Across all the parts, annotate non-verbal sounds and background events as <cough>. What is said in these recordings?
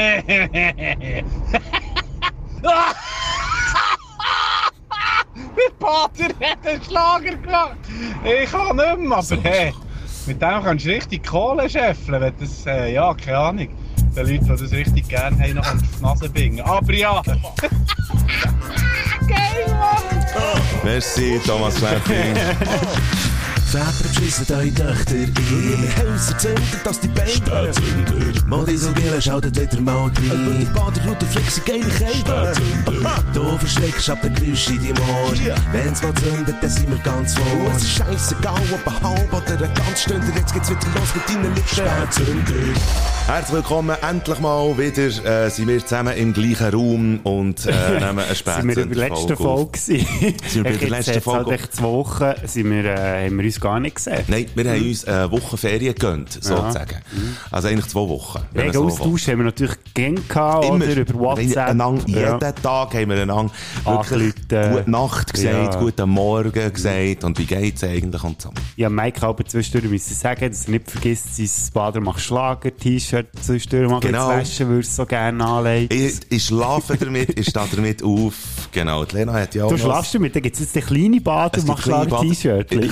<laughs> Mit Pater hat einen Schlager gemacht. Ich kann nicht mehr, aber hey, mit dem kannst du richtig Kohle scheffeln, wenn das, äh, ja, keine Ahnung. Die Leute, die das richtig gerne haben, noch auf die Nase bingen. Aber ja. <laughs> Geil, Mann! Merci, Thomas Kleppi. <laughs> Väter beschissen eure Töchter in ihre Häuser, zündet, dass die Beine Modisogele schaltet wieder mal rein. Die Baderroute flexen geile Kälte. Du verschreckst ab den Geräusch in deinem Ohr. Wenn's mal zündet, dann sind wir ganz vor. Es ist scheissegal, ob ein halb oder ein ganz Stunde. Jetzt geht's wieder los mit deinen Lippen. Herzlich willkommen, endlich mal wieder äh, sind wir zusammen im gleichen Raum und äh, <laughs> nehmen eine Sind wir in der letzten Folge gewesen? Sind wir bei der letzten hat's Folge? Halt echt zwei Wochen sind wir, äh, haben wir uns gar nicht gesehen. Nein, wir haben uns eine Woche Ferien gegönnt, sozusagen. Also eigentlich zwei Wochen. Regen. Austausch haben wir natürlich gern gehabt, Immer. oder? Über WhatsApp. Einander, Ja. Jeden Tag haben wir einander wirklich gute Nacht gesagt, Ja. guten Morgen gesagt und wie geht's eigentlich und so. Ja, Mike aber zwischendurch müssen sagen, dass er nicht vergisst, sein Bader macht Schlager-T-Shirt zwischendurch mal Genau. zu waschen, würde so gerne anlegen. Ich, ich schlafe damit, ich stehe damit auf. Genau, die Lena hat ja auch Du schlafst damit, dann gibt es jetzt den kleinen Bader macht. Bad-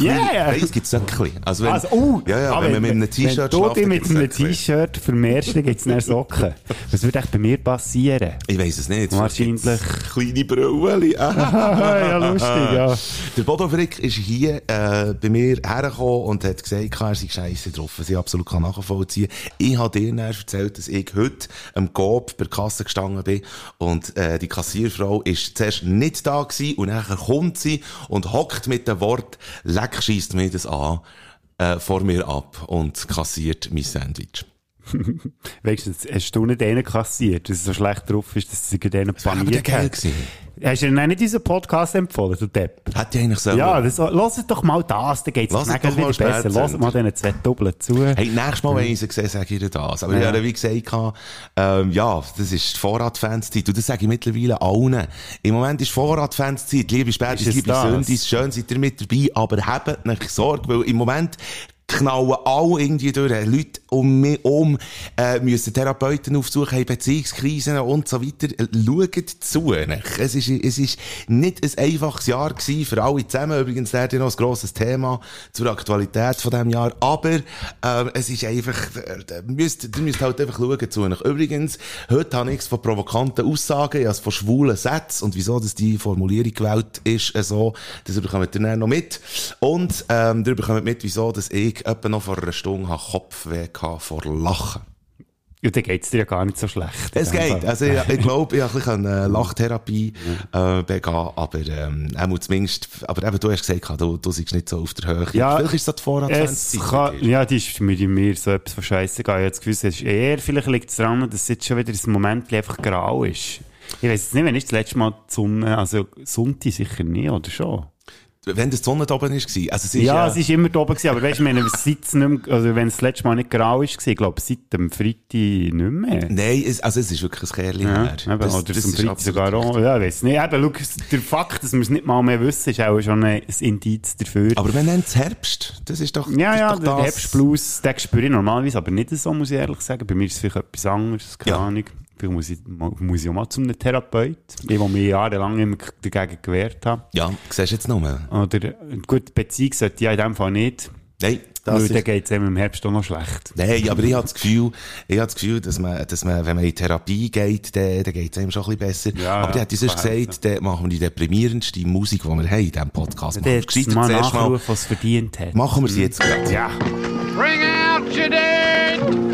Ja, ja. Nein, es gibt Söckchen. Also wenn, Also, oh, ja, ja, aber wenn man mit einem T-Shirt Wenn du dich mit einem. T-Shirt vermehrst, dann gibt es dann Socken. Was würde echt bei mir passieren? Ich weiss es nicht. Wahrscheinlich. Kleine Brüllen. <laughs> ja, lustig, ja. Der Bodo Frick ist hier äh, bei mir hergekommen und hat gesagt, er sei scheisse drauf, was ich absolut kann nachvollziehen kann. Ich habe dir erzählt, dass ich heute am Coop bei der Kasse gestanden bin und äh, die Kassierfrau ist zuerst nicht da gewesen und dann kommt sie und hockt mit dem Wort, leck scheisst mir das an, äh, vor mir ab und kassiert mein Sandwich. Weißt du, jetzt hast du nicht einen kassiert, dass es so schlecht drauf ist, dass sie denen paniert hat. gewesen. Hast du dann nicht unseren Podcast empfohlen, du Depp? Hätte ich eigentlich selber. Ja, das, hört doch mal das, dann geht es doch mal wieder besser. Lass mal diesen zwei Doppeln zu. Hey, nächstes Mal, wenn ich sie sehe, sage ich dir das. Aber Ja. ich habe wie gesagt, ähm, ja, das ist die Vorratfanszeit. Und das sage ich mittlerweile allen. Im Moment ist Vorratfanszeit. Liebe Spätis, liebe? Sündis, schön seid ihr mit dabei, aber habt nicht Sorge, weil im Moment knallen alle irgendwie durch. Leute um um, äh, müssen Therapeuten aufsuchen, haben Beziehungskrisen und so weiter. Äh, Schaut zu. nicht? Es ist, es ist nicht ein einfaches Jahr gewesen für alle zusammen. Übrigens, ja noch ein grosses Thema zur Aktualität von diesem Jahr. Aber, ähm, es ist einfach, äh, müsst, ihr müsst halt einfach schauen zu. nicht? Übrigens, heute habe ich es von provokanten Aussagen, ich von schwulen Sätzen und wieso dass die Formulierung gewählt ist, äh, so, das bekommt ihr dann noch mit. Und, ähm, ihr bekommt mit, wieso dass ich etwa noch vor einer Stunde habe Kopfweh vor Lachen. Ja, dann geht es dir ja gar nicht so schlecht. Es geht. Also, ich, ich glaube, ich habe ein bisschen äh, <laughs> Lachtherapie äh, begehen, aber ähm, zumindest, aber eben, du hast gesagt, du, du seist nicht so auf der Höhe. Ja, Vielleicht ist das die Es Vorratszeit. ja, die ist mit mir so etwas von Scheiße gegangen. Ich habe das Gefühl, es ist eher, vielleicht liegt es daran, dass es jetzt schon wieder ein Moment einfach grau ist. Ich weiß nicht, wenn ist das letzte Mal die Sonne, also Sonntag sicher nicht, oder schon? Wenn die Sonne da oben war. Also, es ist, Ja, äh, es ist immer da oben gewesen, aber weißt du, wenn es nicht mehr, also wenn es das letzte Mal nicht grau ist, ich glaube, seit dem Freitag nicht mehr. Nein, es, also es ist wirklich ein Kerl Ja, her. eben, Das- oder das zum ist Freitag sogar richtig. auch. Ja, weiss nicht. Eben, schau, der Fakt, dass wir es nicht mal mehr wissen, ist auch schon ein, Indiz dafür. Aber wir nennen es Herbst. Das ist doch, ja, das ja, ist doch der. Herbstblues, den spüre ich normalerweise, aber nicht so, muss ich ehrlich sagen. Bei mir ist es vielleicht etwas anderes, keine Ja. Ahnung. Vielleicht muss ich, muss ich auch mal zu einem Therapeut, ich, der mich jahrelang immer dagegen gewehrt habe. Ja, siehst du jetzt noch mal. Oder, gut, Beziehung sollte ich in dem Fall nicht, Nein, das weil dann geht es im Herbst auch noch schlecht. Nein, aber ich habe das Gefühl, ich habe das Gefühl, dass man, dass man, wenn man in Therapie geht, dann, dann geht es einem schon ein bisschen besser. Ja, aber ja, der hat uns gesagt, dann machen wir die deprimierendste Musik, die wir haben in diesem Podcast. Machen wir mal nachrufen, was verdient hat. machen wir sie jetzt gerade. Ja. Bring out your dead!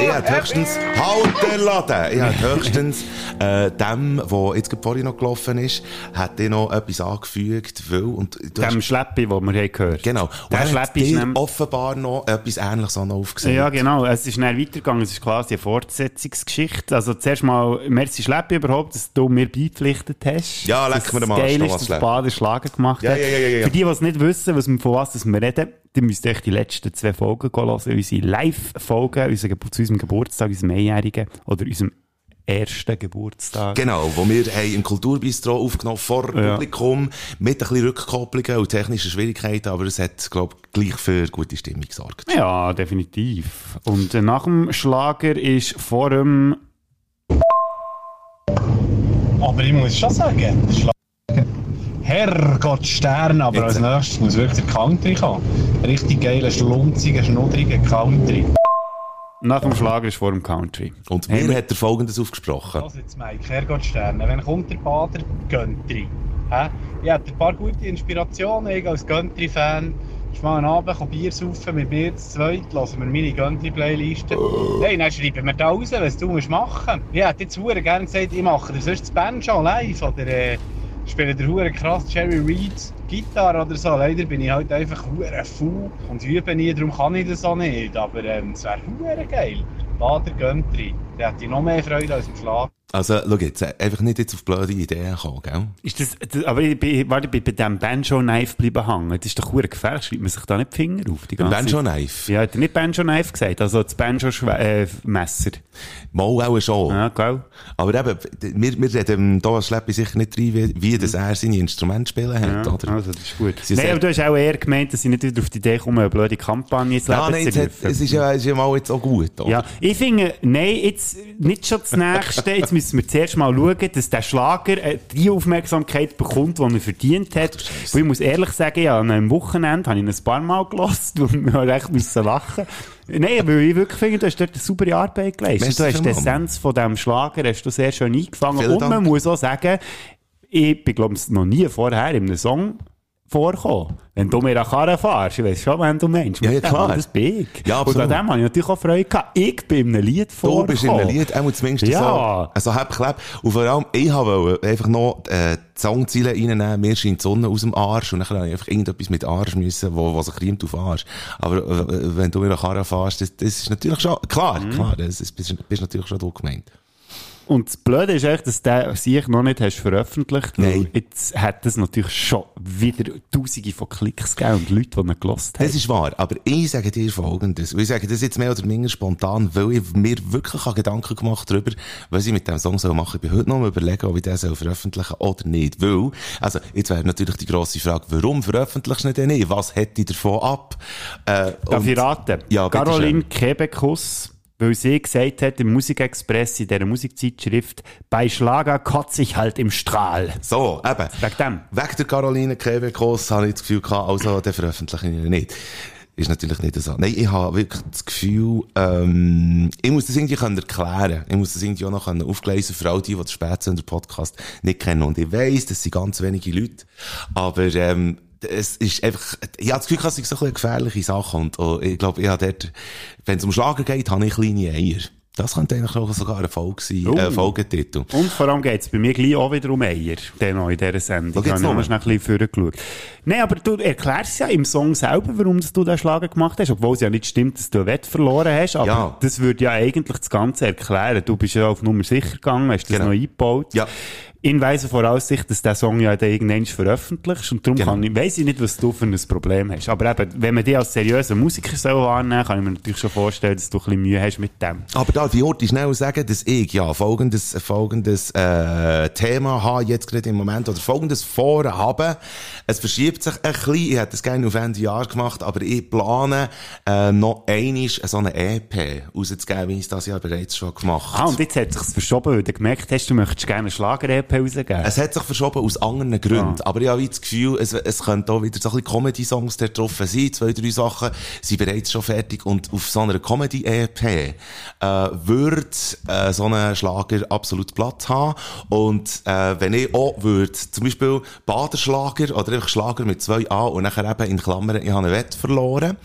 Ich hätte höchstens, halt den Laden! Ich hätte <laughs> höchstens, äh, dem, der jetzt gerade vorhin noch gelaufen ist, hätte ich noch etwas angefügt, weil, und du Dem hast, Schleppi, den wir haben gehört genau, und Der er hat Schleppi ist dir offenbar noch etwas Ähnliches auch noch aufgesehen. Ja, genau. Es ist dann weitergegangen. Es ist quasi eine Fortsetzungsgeschichte. Also zuerst mal, merci Schleppi überhaupt, dass du mir beipflichtet hast. Ja, leck mir den Arsch, geil Thomas ist, dass Schleppi. Bader Schlager gemacht Ja, hat. ja, ja, ja, ja. Für die, die es nicht wissen, was, von was das wir reden, die müsst euch die letzten zwei Folgen hören. Unsere Live-Folgen, unser zu unserem Geburtstag, unserem Einjährigen oder unserem ersten Geburtstag. Genau, wo wir haben im Kulturbistro aufgenommen vor Ja. Publikum mit ein bisschen Rückkopplungen und technischen Schwierigkeiten, aber es hat, glaube ich, gleich für gute Stimmung gesorgt. Ja, definitiv. Und äh, nach dem Schlager ist vor dem Aber ich muss schon sagen, der Schlager. Herrgott Stern, aber Jetzt. als nächstes muss wirklich der Country kommen. Richtig geiler, schlunziger, schnuddriger Country. Nach dem Schlager ist vor dem Country. Und Hey, mir wir- hat er Folgendes aufgesprochen. Was jetzt, Mike? Herrgott Sterne. Wenn kommt der Bader Country? Hä? Ich hatte ein paar gute Inspirationen. Ich als Country-Fan. Ich mal einen Abend Bier saufen mit mir zu zweit, hören wir meine Country-Playliste. Hey, dann schreiben wir da raus, was du musst machen musst. Ich hätte jetzt verdammt gerne gesagt, ich mache dir sonst das Banjo live oder äh, spiele dir verdammt krass Jerry Reed Gitarre oder so. Leider bin ich halt einfach verdammt faul und übe nie, darum kann ich das auch nicht. Aber ähm, es wäre verdammt geil. Bader Country. Da hätte ich noch mehr Freude als im Schlag. Also, schau jetzt, äh, einfach nicht jetzt auf blöde Ideen kommen, gell? Ist das, das, aber ich bin, warte, ich bin bei diesem Banjo-Knife bleiben hängen. Das ist doch verdammt gefährlich. Schreibt man sich da nicht die Finger auf? Die ganze Banjo Zeit? Knife. Ja, hat er nicht Banjo-Knife gesagt? Also das Banjo-Messer. Mal auch schon. ja, gell? Aber eben, wir, wir reden da Schleppi sicher nicht rein, wie, wie das er seine Instrumente spielen hat, Ja, oder? also das ist gut. Sie Nein, sehr- aber du hast auch eher gemeint, dass ich nicht wieder auf die Idee komme, eine blöde Kampagne Leben Ja, nein, zu es, hat, es ist ja, es ist ja mal jetzt auch gut, oder? Ja, ich finde, nein, jetzt nicht schon das Nächste. Jetzt <laughs> müssen wir zuerst mal schauen, dass der Schlager äh, die Aufmerksamkeit bekommt, die er verdient hat. Ich muss ehrlich sagen, ja, an einem Wochenende habe ich ihn ein paar Mal gelassen <laughs> und wir haben echt müssen lachen. Nein, weil ich wirklich finde, du hast dort eine super Arbeit geleistet. Merci du hast die. Essenz von diesem Schlager hast du sehr schön eingefangen. Vielen und man Dank. muss auch sagen, ich bin, glaube ich, noch nie vorher in einem Song vorkommen. Wenn du mir an Karren fährst, ich weiss schon, wenn du meinst. Ja, ja, klar. Das bin ich. Ja, und an absolut. dem habe ich natürlich auch Freude gehabt. Ich bin in einem Lied Du vorgekommen. bist in einem Lied, auch zumindest Ja. so, also hab klebt. Und vor allem, ich wollte einfach noch, äh, die Songziele reinnehmen, mir scheint die Sonne aus dem Arsch, und dann habe ich einfach irgendetwas mit Arsch müssen, wo, was sich riemt auf Arsch. Aber, äh, wenn du mir nach Karre fährst, das, das ist natürlich schon, klar, Mhm. klar, das ist, bist, bist natürlich schon du gemeint. Und das Blöde ist echt, dass du sich noch nicht hast veröffentlicht. Nein. Jetzt hat es natürlich schon wieder Tausende von Klicks gegeben und Leute, die ihn gelost haben. Das ist wahr, aber ich sage dir Folgendes. Und Ich sage das jetzt mehr oder weniger spontan, weil ich mir wirklich an Gedanken gemacht darüber, was ich mit dem Song soll machen. Ich bin heute noch am überlegen, ob ich den soll veröffentlichen oder nicht. Weil, also, jetzt wäre natürlich die grosse Frage, warum veröffentlichst du ihn denn nicht? Was hätte ich davon ab? Äh, Darf ich raten? Ja, Caroline. Kebekus, weil sie gesagt hat im Musikexpress, in dieser Musikzeitschrift, bei Schlager kotze ich halt im Strahl. So, eben. Wegen dem. Wegen der Caroline Kebekos habe ich das Gefühl gehabt, also, den veröffentliche ich nicht. Ist natürlich nicht so. Nein, ich habe wirklich das Gefühl, ähm, ich muss das irgendwie können erklären. Ich muss das irgendwie auch noch können aufgleisen für all die, die den Spätsender Podcast nicht kennen. Und ich weiss, das sind ganz wenige Leute. Aber, ähm, es ist einfach, ich habe das Gefühl, es sind so ein bisschen gefährliche Sachen. Und, oh, ich glaube, ich habe dort, wenn es um Schlager geht, habe ich kleine Eier. Das könnte eigentlich auch sogar ein Folge sein, Oh. äh, Folgetitel. Und vor allem geht es bei mir gleich auch wieder um Eier, den in dieser Sendung. Ich geht's habe noch? noch ein bisschen vorgeschaut. Nein, aber du erklärst ja im Song selber, warum du den Schlager gemacht hast, obwohl es ja nicht stimmt, dass du ein Wett verloren hast, aber Ja. das würde ja eigentlich das Ganze erklären. Du bist ja auf Nummer sicher gegangen, hast das Genau. noch eingebaut. Ja. In weiser Voraussicht, dass der Song ja dann irgendwann veröffentlicht und darum Genau. kann ich, weiss ich nicht, was du für ein Problem hast. Aber eben, wenn man dich als seriöser Musiker soll wahrnehmen kann ich mir natürlich schon vorstellen, dass du ein bisschen Mühe hast mit dem. Aber darf ich heute schnell sagen, dass ich ja folgendes, folgendes äh, Thema habe, jetzt gerade im Moment, oder folgendes vorhabe. Es verschiebt sich ein bisschen, ich hätte es gerne auf Ende Jahr gemacht, aber ich plane äh, noch einisch so eine EP rauszugeben, wie ich es das Jahr bereits schon gemacht Ah, und jetzt hat es sich verschoben, weil du gemerkt hast, du möchtest gerne eine Schlager-EP rausgeben. Es hat sich verschoben aus anderen Gründen. Aber ich habe das Gefühl, es, es könnte auch wieder so ein bisschen Comedy-Songs da drauf sein. Zwei, drei Sachen sind bereits schon fertig. Und auf so einer Comedy-EP äh, wird äh, so ein Schlager absolut Platz haben. Und äh, wenn ich auch würde, zum Beispiel Baderschlager oder einfach Schlager mit zwei A und nachher eben in Klammern, ich habe einen Wett verloren,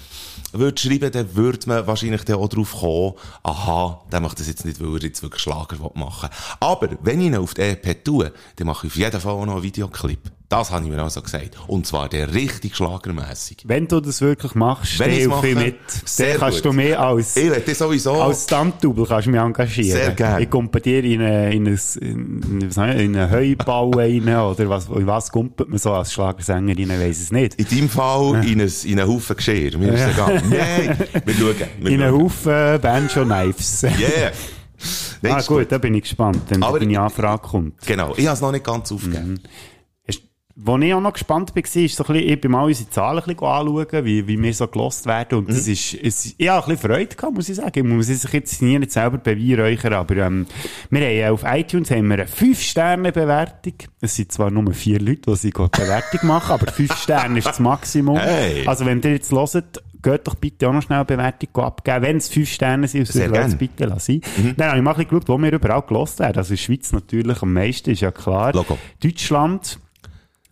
würde schreiben, dann würde man wahrscheinlich dann auch drauf kommen, aha, der macht das jetzt nicht, weil er jetzt wirklich Schlager machen will. Aber wenn ich ihn auf die EP tue, dann mache ich auf jeden Fall auch noch einen Videoclip. Das habe ich mir also gesagt. Und zwar der richtig schlagermässig. Wenn du das wirklich machst, Wenn hilf ich mache, mit. sehr Dann kannst gut. du mehr als, Ich sowieso... als Stunt-Double kannst du mich engagieren. Sehr gern. Ich komme bei dir in eine, einen Heubau <laughs> rein, oder was, in was kumpelt man so als Schlagersängerin, ich weiss es nicht. in deinem Fall in, ein, in einen Haufen Geschirr. Mir ist egal. <laughs> Nein, wir schauen. Wir In einen. Haufen Banjo-Knives. Yeah. Nein, ah, gut, da bin ich gespannt, wenn deine Anfrage kommt. Genau, ich habe es noch nicht ganz aufgegeben. Hast- Wo ich auch noch gespannt war, ist so ein bisschen, ich bin mal unsere Zahlen ein bisschen anschauen, wie, wie wir so gelost werden. Und Mhm. das ist, es, ich habe ein bisschen Freude gehabt, muss ich sagen. Ich muss es sich jetzt nie nicht selber beweihräuchern, aber, ähm, wir haben auf iTunes haben wir eine 5-Sterne-Bewertung. Es sind zwar nur vier Leute, die sie die Bewertung machen, aber 5 Sterne ist das Maximum. Hey. Also, wenn ihr jetzt hört, geht doch bitte auch noch schnell eine Bewertung abgeben. Wenn es 5 Sterne sind, gern. es bitte lassen. Dann habe ich mal ein bisschen geschaut, wo wir überall gelost werden. Also, in der Schweiz natürlich am meisten, ist ja klar. Logo. Deutschland,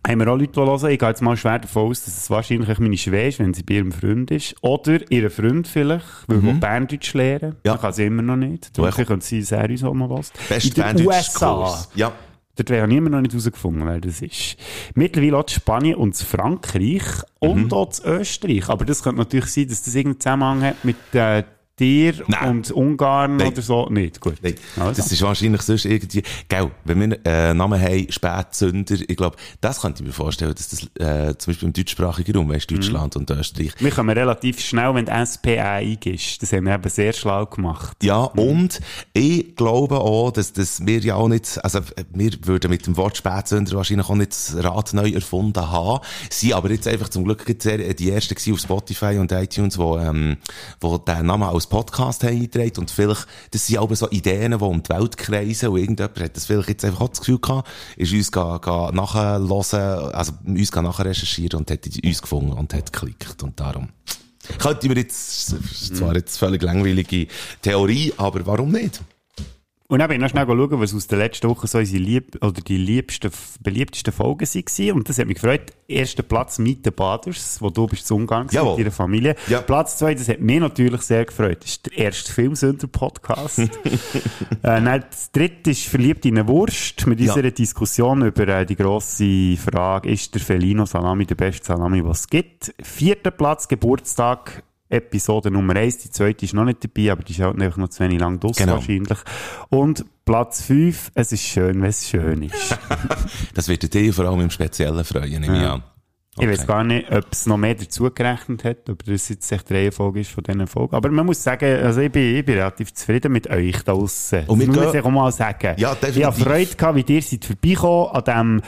haben wir auch Leute, die hören. Ich gehe jetzt mal schwer davon aus, dass es wahrscheinlich meine Schwester ist, wenn sie bei ihrem Freund ist. Oder ihr Freund vielleicht, weil mhm. Berndeutsch lernen. Ja. Ja. kann sie immer noch nicht. Darum Woher- könnte sie sehr uns auch noch was. Best In den USA. Kurs. Ja. Dort habe ich immer noch nicht herausgefunden, wer das ist. Mittlerweile auch Spanien und Frankreich und Mhm. auch Österreich. Aber das könnte natürlich sein, dass das irgendeinen Zusammenhang hat mit äh, dir Nein. und Ungarn Nein. oder so. Nicht, gut. Nein, Also. das ist wahrscheinlich sonst irgendwie, gell, wenn wir äh, Namen haben, Spätsünder, ich glaube, das könnte ich mir vorstellen, dass das äh, zum Beispiel im deutschsprachigen Raum, weißt, Deutschland und Österreich, Wir kommen relativ schnell, wenn die SPA eingibst. Das haben wir eben sehr schlau gemacht. Ja, und ich glaube auch, dass, dass wir ja auch nicht, also wir würden mit dem Wort Spätsünder wahrscheinlich auch nicht das Rad neu erfunden haben, sie aber jetzt einfach zum Glück die ersten auf Spotify und iTunes, wo, ähm, wo den Namen als Podcast haben eingetragen und vielleicht, das sind aber so Ideen, die um die Welt kreisen und irgendjemand hat das vielleicht jetzt einfach auch das Gefühl gehabt, ist uns ga, ga also uns nachher recherchieren und hat uns gefunden und hat geklickt und darum. Könnte mir jetzt, zwar jetzt völlig langweilige Theorie, aber warum nicht? Und dann bin ich noch schnell schauen, was aus der letzten Woche so unsere lieb oder die liebsten, beliebtesten Folgen waren. Und das hat mich gefreut. Erster Platz Meet the Baders, wo du bist zu Ungarn gewesen Jawohl. mit deiner Familie. Ja. Platz zwei, das hat mich natürlich sehr gefreut. Das ist der erste Filmsünder-Podcast. <laughs> äh, dann das dritte ist Verliebt in eine Wurst mit Ja. unserer Diskussion über äh, die grosse Frage, ist der Felino Salami der beste Salami, was es gibt. Vierter Platz, Geburtstag, Episode Nummer eins. Die zweite ist noch nicht dabei, aber die ist halt einfach noch zu wenig lang draus Genau. wahrscheinlich. Und Platz fünf, es ist schön, wenn es schön ist. <laughs> Das wird dich vor allem im Speziellen freuen, nehme ich Ja. an. Ich weiß gar nicht, ob es noch mehr dazu gerechnet hat, ob das jetzt echt die Reihenfolge ist von diesen Folgen. Aber man muss sagen, also ich bin, ich bin relativ zufrieden mit euch da draussen. Und das muss ich auch mal sagen. Ja, definitiv. Ich habe Freude gehabt, wie ihr seid vorbeigekommen an dem,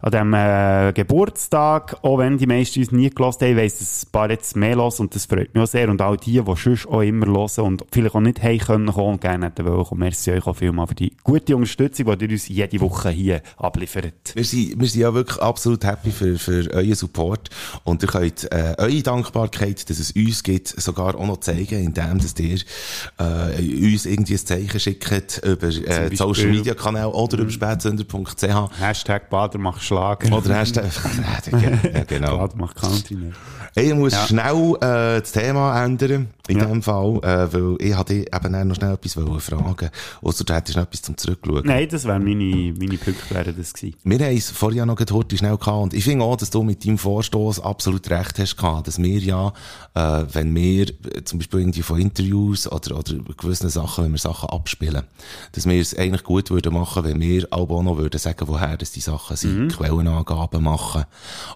an dem äh, Geburtstag, auch wenn die meisten uns nie gelassen haben, weiss, dass ein paar jetzt mehr hören und das freut mich auch sehr. Und all die, die sonst auch immer hören und vielleicht auch nicht haben können kommen und gerne hätten wollen kommen. Merci euch auch vielmal für die gute Unterstützung, die ihr uns jede Woche hier abliefert. Wir sind, wir sind ja wirklich absolut happy für, für euren Support. Und ihr könnt äh, eure Dankbarkeit, dass es uns gibt, sogar auch noch zeigen, indem dass ihr äh, uns irgendwie ein Zeichen schickt über äh, Social Media Kanäle oder über spätsünder.ch Hashtag Bader macht Schlager. oder Hashtag, <laughs> ja, genau. Bader macht Country nicht. Ich muss Ja. schnell äh, das Thema ändern, in Ja. dem Fall, äh, weil ich hatte eben noch schnell etwas wollen fragen Ausser du hättest noch etwas zum Zurückschauen. Nein, das wären meine, meine Punkte wären das gewesen. Wir haben es vorher noch heute schnell gehabt und ich finde auch, dass du mit deinem Vorstoß absolut recht hast gehabt, dass wir ja, äh, wenn wir äh, zum Beispiel irgendwie von Interviews oder, oder gewissen Sachen, wenn wir Sachen abspielen, dass wir es eigentlich gut würden machen, wenn wir auch noch würden sagen, woher das die Sachen sind, Quellenangaben machen.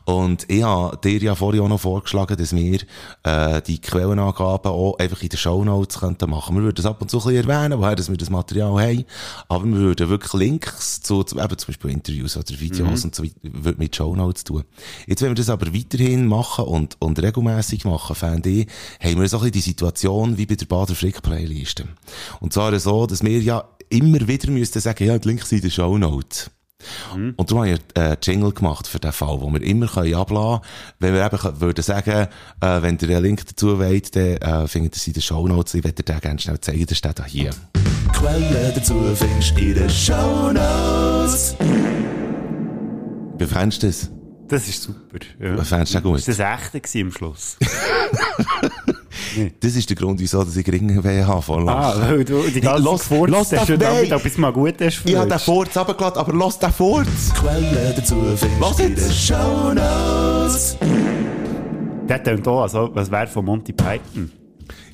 Und ich habe dir ja vorher auch noch vorgeschlagen, dass wir äh, die Quellenangaben auch einfach in den Shownotes könnten machen. Wir würden das ab und zu ein bisschen erwähnen, woher dass wir das Material haben, aber wir würden wirklich Links zu, zu eben zum Beispiel Interviews oder Videos und so weiter mit Shownotes tun. Jetzt, wenn wir das aber weiterhin machen und, und regelmäßig machen, fände ich, haben wir so ein bisschen die Situation wie bei der Bader Frick Playliste. Und zwar so, dass wir ja immer wieder müssten sagen, ja, die Links sind in den Shownotes. Und darum habe ich einen Jingle gemacht für den Fall, wo wir immer können ablassen können. Wenn wir eben können- würden sagen, äh, wenn ihr einen Link dazu wollt, dann äh, findet ihr es in den Shownotes. Ich werde dir den gerne schnell zeigen, der steht da hier. Quellen dazu findest du in den Shownotes. Wie fändest du das? Das ist super. Ja. Wie fändest du das gut? Ist das echte am Schluss? <laughs> Das ist der Grund, wieso dass ich geringe Weh habe vor ah, weil du die ganze Lass- Gefurzt lass hast das du damit, weg. bis mal gut hast Ich habe den. Furz runtergeladen, aber lass den Furz! Quellen dazu findest in jetzt? den Shownotes. Der tönt auch, also, was wäre von Monty Python?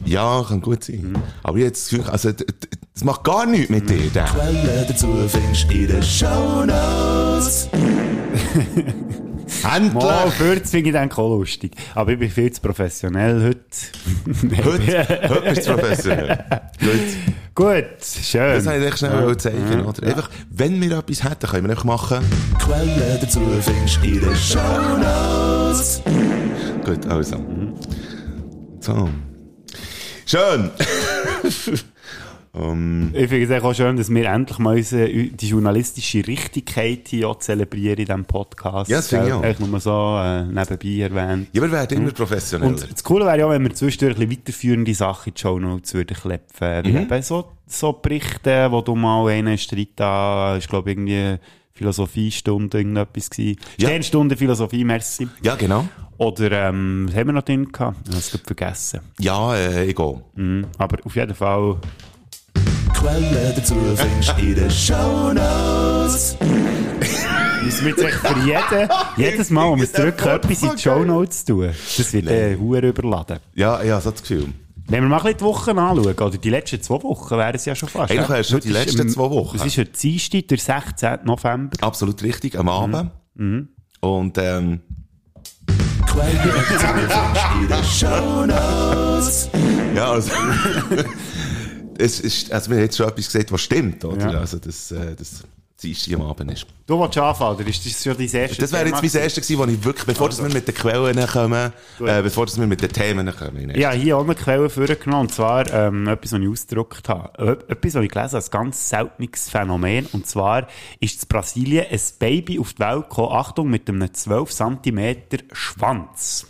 Ja, kann gut sein. Aber jetzt, also, das macht gar nichts mit dir, der. Quellen dazu findest du in den Shownotes. <laughs> Mal, Endlich! Fürz finde ich dann auch lustig. Aber ich bin viel zu professionell heute. <laughs> Heute, heute bist du professionell. Gut. Gut, schön. Das wollte ich echt schnell zeigen, oder? Einfach, wenn wir etwas hätten, können wir einfach machen. Quellen dazu findest du in den Shownotes. Gut, also. So. Schön. <laughs> um, Ich finde es auch schön, dass wir endlich mal unsere, die journalistische Richtigkeit hier zelebrieren in diesem Podcast. Ja, das finde ich auch. Eigentlich nur so äh, nebenbei erwähnt. ja, wir werden immer professioneller. Und das Coole wäre ja, wenn wir zwischendurch ein bisschen weiterführende Sachen in die Show Notes würden klepfen. Wie Mhm. eben so, so Berichte, wo du mal einen Streit da, ist glaube irgendwie Philosophiestunde irgendetwas gewesen. Ja. Sternstunde Philosophie, merci. ja, genau. Oder, ähm, was haben wir noch drin gehabt? Ich habe es vergessen. Ja, äh, ich gehe. Mhm. Aber auf jeden Fall, Quellen dazu findest in den Shownotes. müssen wir jetzt echt für jeden, jedes Mal, wenn wir es drücken, etwas in die Show Notes tun. Das wird äh, hure überladen. Ja, habe so das Gefühl. Wenn wir mal ein bisschen die Wochen anschauen, oder die letzten zwei Wochen wären es ja schon fast. Eigentlich ja? wären es schon die ist letzten am- zwei Wochen. Es ist heute Dienstag, der 16. November. Absolut richtig, am Abend. Und, ähm, Quellen dazu findest in den Shownotes. <laughs> ja, also, <laughs> es ist, also, wir haben jetzt schon etwas gesagt, was stimmt, oder? Ja. Also, das, äh, das Dienstag am Abend ist. Du willst anfangen, oder ist das schon dein erstes Das wäre jetzt mein erstes gewesen, wo ich wirklich, bevor dass wir mit den Quellen kommen, äh, bevor wir mit den Themen kommen. Ja, hier auch eine Quelle vorgenommen, und zwar ähm, etwas, was ich ausgedruckt habe. Äh, Etwas, was ich gelesen habe, ein ganz seltenes Phänomen, und zwar ist in Brasilien ein Baby auf die Welt gekommen, Achtung, mit einem 12 cm Schwanz.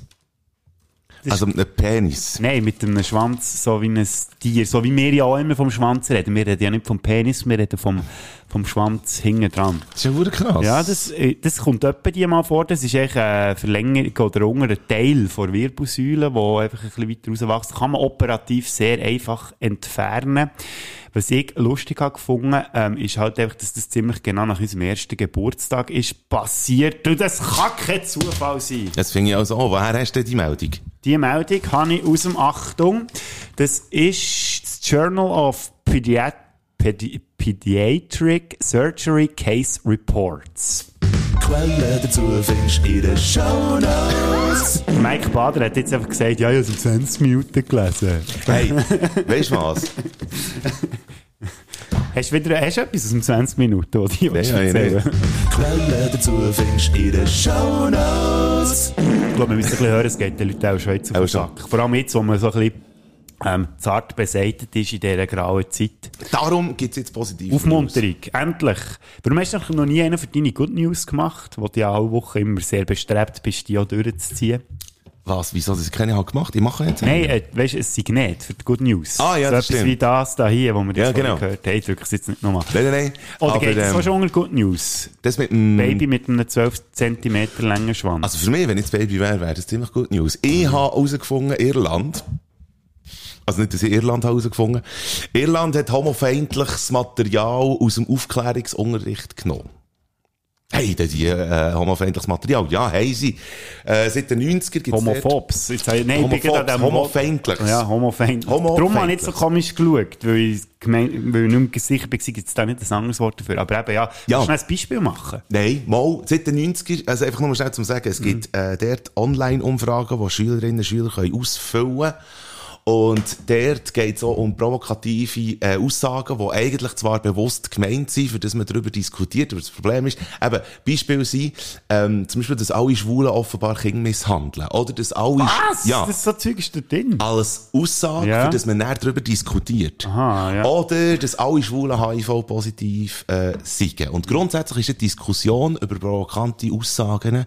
Also, ein Penis. Nein, mit einem Schwanz, so wie ein Tier, so wie wir ja auch immer vom Schwanz reden. Wir reden ja nicht vom Penis, wir reden vom, vom Schwanz hinten dran. Das ist ja verdammt krass. Ja, das, äh, das kommt etwa die mal vor. Das ist eigentlich eine Verlängerung oder unter ein Teil der Wirbelsäule, die einfach ein bisschen weiter rauswächst. Kann man operativ sehr einfach entfernen. Was ich lustig habe gefunden, ähm, ist halt einfach, dass das ziemlich genau nach unserem ersten Geburtstag ist passiert. Du, das kann kein Zufall sein. Das finde ich auch so. Woher hast du die Meldung? Die Meldung habe ich aus dem Achtung. Das ist das Journal of Pediat Pedi Pediatric Surgery Case Reports. Quellen dazu findest du in den Shownotes. Mike Bader hat jetzt einfach gesagt, ja, ich habe es in 20 Minuten gelesen. Hey, weißt du was? Hast du wieder hast du etwas aus den 20 Minuten, oder? Nein, erzählen? nicht. Quellen dazu findest du in den. Ich glaube, wir müssen ein bisschen hören, es geht den Leuten auch schon jetzt auf den. Sack. Vor allem jetzt, wo man so ein bisschen ähm, zart beseitigt ist in dieser grauen Zeit. Darum gibt es jetzt positiv. Aufmunterung, endlich. Warum hast du noch nie einen für deine Good News gemacht, wo du ja alle Wochen immer sehr bestrebt bist, die auch durchzuziehen? Was? Wieso das keine halt gemacht? Ich mache jetzt Nein, äh, weißt du, ein Signet für die Good News. Ah, ja, so das etwas stimmt. wie das da hier, wo wir Ja, genau. gehört haben. Ich drücke es jetzt nicht nochmal. Nein, nein, nein. Oder Aber, geht es ähm, schon unter Good News? das mit dem... Baby mit einem 12 cm langen Schwanz. Also für mich, wenn ich das Baby wäre, wäre das ziemlich gut News. Ich habe herausgefunden, Irland, also nicht, dass ich Irland habe herausgefunden, Irland hat homofeindliches Material aus dem Aufklärungsunterricht genommen. Hey, da die äh, homofeindliches Material. Ja, haben sie. Äh, seit den 90er gibt es Homophobs. Jetzt, nein, ich bin Homofeindliches. Ja, homofeindlich. Homofeindlich. Darum habe ich nicht so komisch geschaut, weil ich, gemein, weil ich nicht mehr sicher war, gibt es da nicht ein anderes Wort dafür. Aber eben, ja, Ja. ja. schnell ein Beispiel machen. Nein, mal, seit den 90er, also einfach nur schnell zum Sagen, es gibt äh, dort Online-Umfragen, die Schülerinnen und Schüler können ausfüllen können. Und dort geht es auch um provokative äh, Aussagen, die eigentlich zwar bewusst gemeint sind, für das man darüber diskutiert, aber das Problem ist, eben, Beispiel sind, ähm, zum Beispiel, dass alle Schwulen offenbar Kinder misshandeln. Oder dass alle... Was? Ja. Das so Zeug ist da drin. Als Aussage, Ja. für das man näher darüber diskutiert. Aha, ja. Oder, dass alle Schwulen HIV-positiv äh, sind. Und grundsätzlich ist eine Diskussion über provokante Aussagen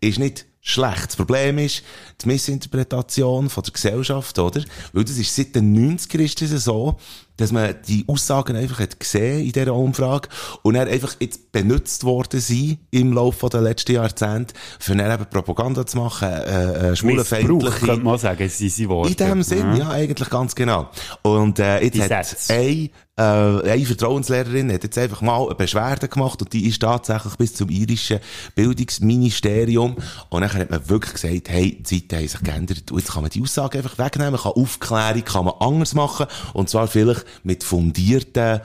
ist nicht schlecht. Das Problem ist die Missinterpretation von der Gesellschaft, oder? Weil das ist seit den 90er ist das so, dass man die Aussagen einfach hat gesehen in dieser Umfrage und dann einfach jetzt benutzt worden sind im Laufe der letzten Jahrzehnte, für dann eben Propaganda zu machen, äh, äh, schwulenfeindliche... könnte man sagen, sie sind Worte. In dem Sinn, ja, eigentlich ganz genau. Und äh, jetzt Die hat Sätze. eine, äh, eine Vertrauenslehrerin hat jetzt einfach mal eine Beschwerde gemacht und die ist tatsächlich bis zum irischen Bildungsministerium und dann hat man wirklich gesagt, hey, die Zeiten haben sich geändert und jetzt kann man die Aussage einfach wegnehmen, man kann Aufklärung kann man anders machen und zwar vielleicht mit fundierten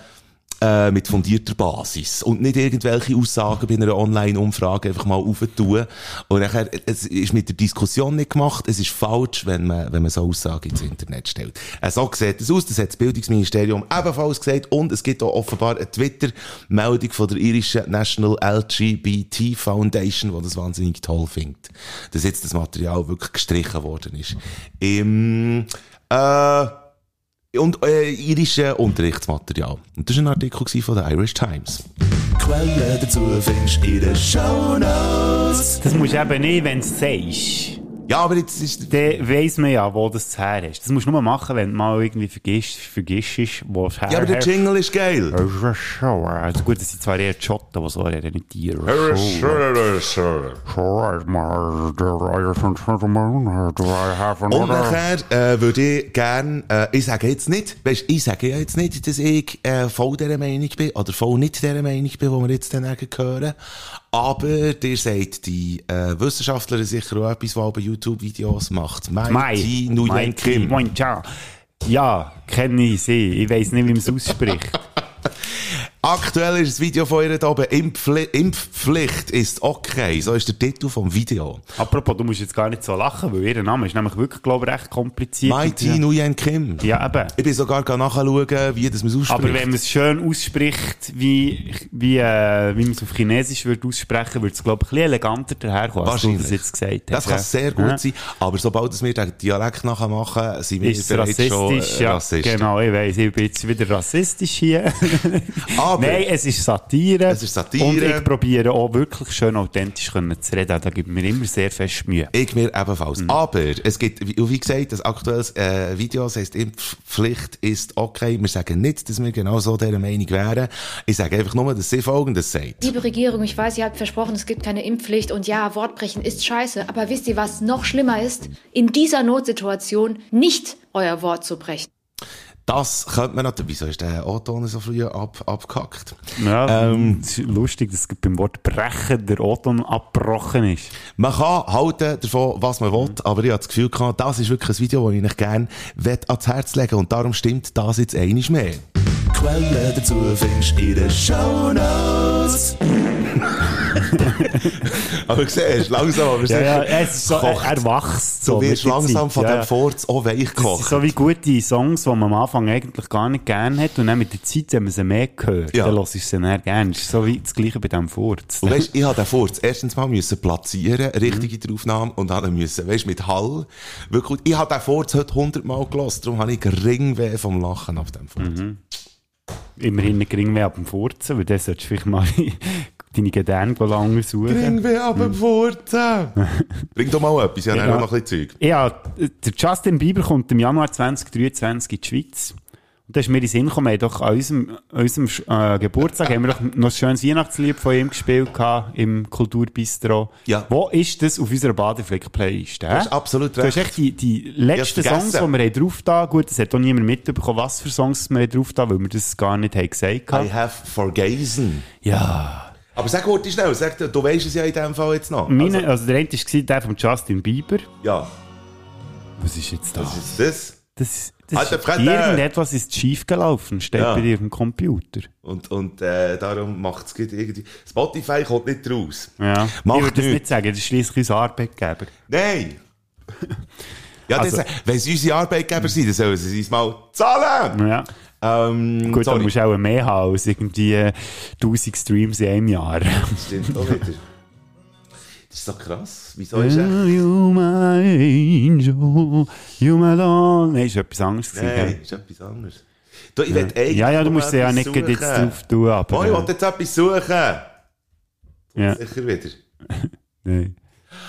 äh, mit fundierter Basis und nicht irgendwelche Aussagen bei einer Online-Umfrage einfach mal auftun. Und nachher, es ist mit der Diskussion nicht gemacht, es ist falsch, wenn man, wenn man so Aussagen ins Internet stellt. Äh, so sieht es aus, das hat das Bildungsministerium ebenfalls gesagt und es gibt auch offenbar eine Twitter-Meldung von der irischen National LGBT Foundation, die das wahnsinnig toll findet, dass jetzt das Material wirklich gestrichen worden ist. Im, äh, und äh, irische Unterrichtsmaterial. Und das war ein Artikel von der Irish Times. Quellen dazu findest du in den Shownotes. Das musst du eben nicht, wenn du es sagst. Ja, aber jetzt ist... Dann weiss man ja, wo das her ist. Das musst du nur machen, wenn du mal irgendwie vergisst, vergisst wo es her Ja, aber der. Jingle ist geil. Ist also gut, das sind zwar eher die Schotten, die so reden, nicht die Iren. Und nachher äh, würde ich gern, äh, ich sage jetzt nicht, weißt, ich sage ja jetzt nicht, dass ich äh, voll dieser Meinung bin oder voll nicht dieser Meinung bin, wo wir jetzt dann hören. Aber dir sagt die äh, Wissenschaftlerin sicher auch etwas, die bei YouTube-Videos macht. Mighty Nguyen Kim. Moin, ciao. Ja, kenne ich sie. Ich weiss nicht, wie man es ausspricht. <laughs> Aktuell ist das Video von ihr da oben, Impfli Impfpflicht ist okay. So ist der Titel vom Video. Apropos, du musst jetzt gar nicht so lachen, weil ihr Name ist nämlich wirklich, glaube ich, recht kompliziert. Mighty Nguyen Kim. Ja, eben. Ich bin sogar gar nachschauen, wie das man es ausspricht. Aber wenn man es schön ausspricht, wie, wie, äh, wie man es auf Chinesisch würde aussprechen, würde es, glaube ich, ein bisschen eleganter daherkommen, als du das jetzt gesagt Das hast. kann ja. sehr gut Ja. sein, aber sobald wir den Dialekt nachher machen, sind wir Ist bereits schon rassistisch? äh, Ja, Rassisten. genau, ich weiss, ich bin jetzt wieder rassistisch hier. Aber <laughs> <laughs> Nein, es ist Satire. Es ist Satire. Und ich probiere auch wirklich schön authentisch können zu reden. Da gibt mir immer sehr fest Mühe. ich mir ebenfalls. Mhm. Aber es gibt, wie wie gesagt, das aktuelle äh, Video, das heisst Impfpflicht ist okay. Wir sagen nicht, dass wir genau so dieser Meinung wären. Ich sage einfach nur, dass sie Folgendes sagt. Liebe Regierung, ich weiß, ihr habt versprochen, es gibt keine Impfpflicht und ja, Wortbrechen ist scheiße. Aber wisst ihr, was noch schlimmer ist? In dieser Notsituation nicht euer Wort zu brechen. Das könnte man natürlich, wieso ist der O-Ton so früh ab, abgehackt? Ja, Ähm, es ist lustig, dass beim Wort brechen der Oton abgebrochen ist. Man kann halten davon, was man will, aber ich habe das Gefühl gehabt, das ist wirklich ein Video, das ich euch gerne ans Herz legen und darum stimmt das jetzt einiges mehr. Quellen dazu findest du in den Shownotes. <laughs> Aber du siehst, langsam, aber Ja, ja, es ist so, er, kocht. er wächst so. Du wirst mit der langsam Zeit. von ja, dem. Furz auch weich Das sind gekocht. so wie gute Songs, die man am Anfang eigentlich gar nicht gerne hat und dann mit der Zeit, wenn man sie mehr hört, Ja. dann hörst du sie dann gerne. Das ist so wie das Gleiche bei diesem Furz. Und weißt, ich habe den Furz erstens mal müssen platzieren, richtig Mhm. in der Aufnahme, und ihn müssen, weißt, mit Hall, wirklich, ich habe den Furz heute hundertmal gelassen, darum habe ich Ringweh vom Lachen auf dem Furz. Mhm. Immerhin nicht gering ab dem Furzen, weil dann solltest du vielleicht mal <laughs> deine Gedärme lange suchen. Ringweh ab dem Furzen! <laughs> Bring doch mal etwas, ich habe ja. noch ein bisschen Zeug. Ja, der Justin Bieber kommt im Januar 2023 in die Schweiz. Und da ist mir in den Sinn gekommen, wir haben doch an unserem, an unserem äh, Geburtstag haben wir doch noch ein schönes Weihnachtslied von ihm gespielt gehabt, im Kulturbistro. Ja. Wo ist das auf unserer Badefleck-Playlist? Du hast absolut Du hast recht. echt die, die letzten Songs, die wir haben drauf da, gut, das hat auch niemand mitbekommen, was für Songs wir haben drauf da, weil wir das gar nicht haben gesagt I haben. have forgotten. Ja. Aber sag kurz schnell, sag, du weißt es ja in dem Fall jetzt noch. Meine, Also, also, der eine war der von Justin Bieber. ja, Was ist jetzt da? was ist das? Das, das ist Fremde! irgendetwas ist schief gelaufen, steht Ja. bei dem Computer. Und, und äh, darum macht es irgendwie... Spotify kommt nicht raus. Ja. Macht ich würde das nicht sagen, das ist schliesslich unser Arbeitgeber. Nein! <laughs> Ja, Also- das, wenn sie unsere Arbeitgeber sind, dann sollen sie uns mal zahlen! Ja. Ähm, Gut, sorry. dann musst du auch mehr haben als irgendwie äh, 1000 Streams in einem Jahr. Stimmt auch wieder. <laughs> Das ist so krass. Wieso ist er... you my angel, you my dawn. Nein, ist etwas anderes. gewesen, Nein, gell? ist etwas anderes. Du, ich will eigentlich Ja, ja, du musst sie ja nicht jetzt drauf tun, aber... Oh, ich äh, will jetzt etwas suchen. ja, Sicher wieder. <laughs> nein.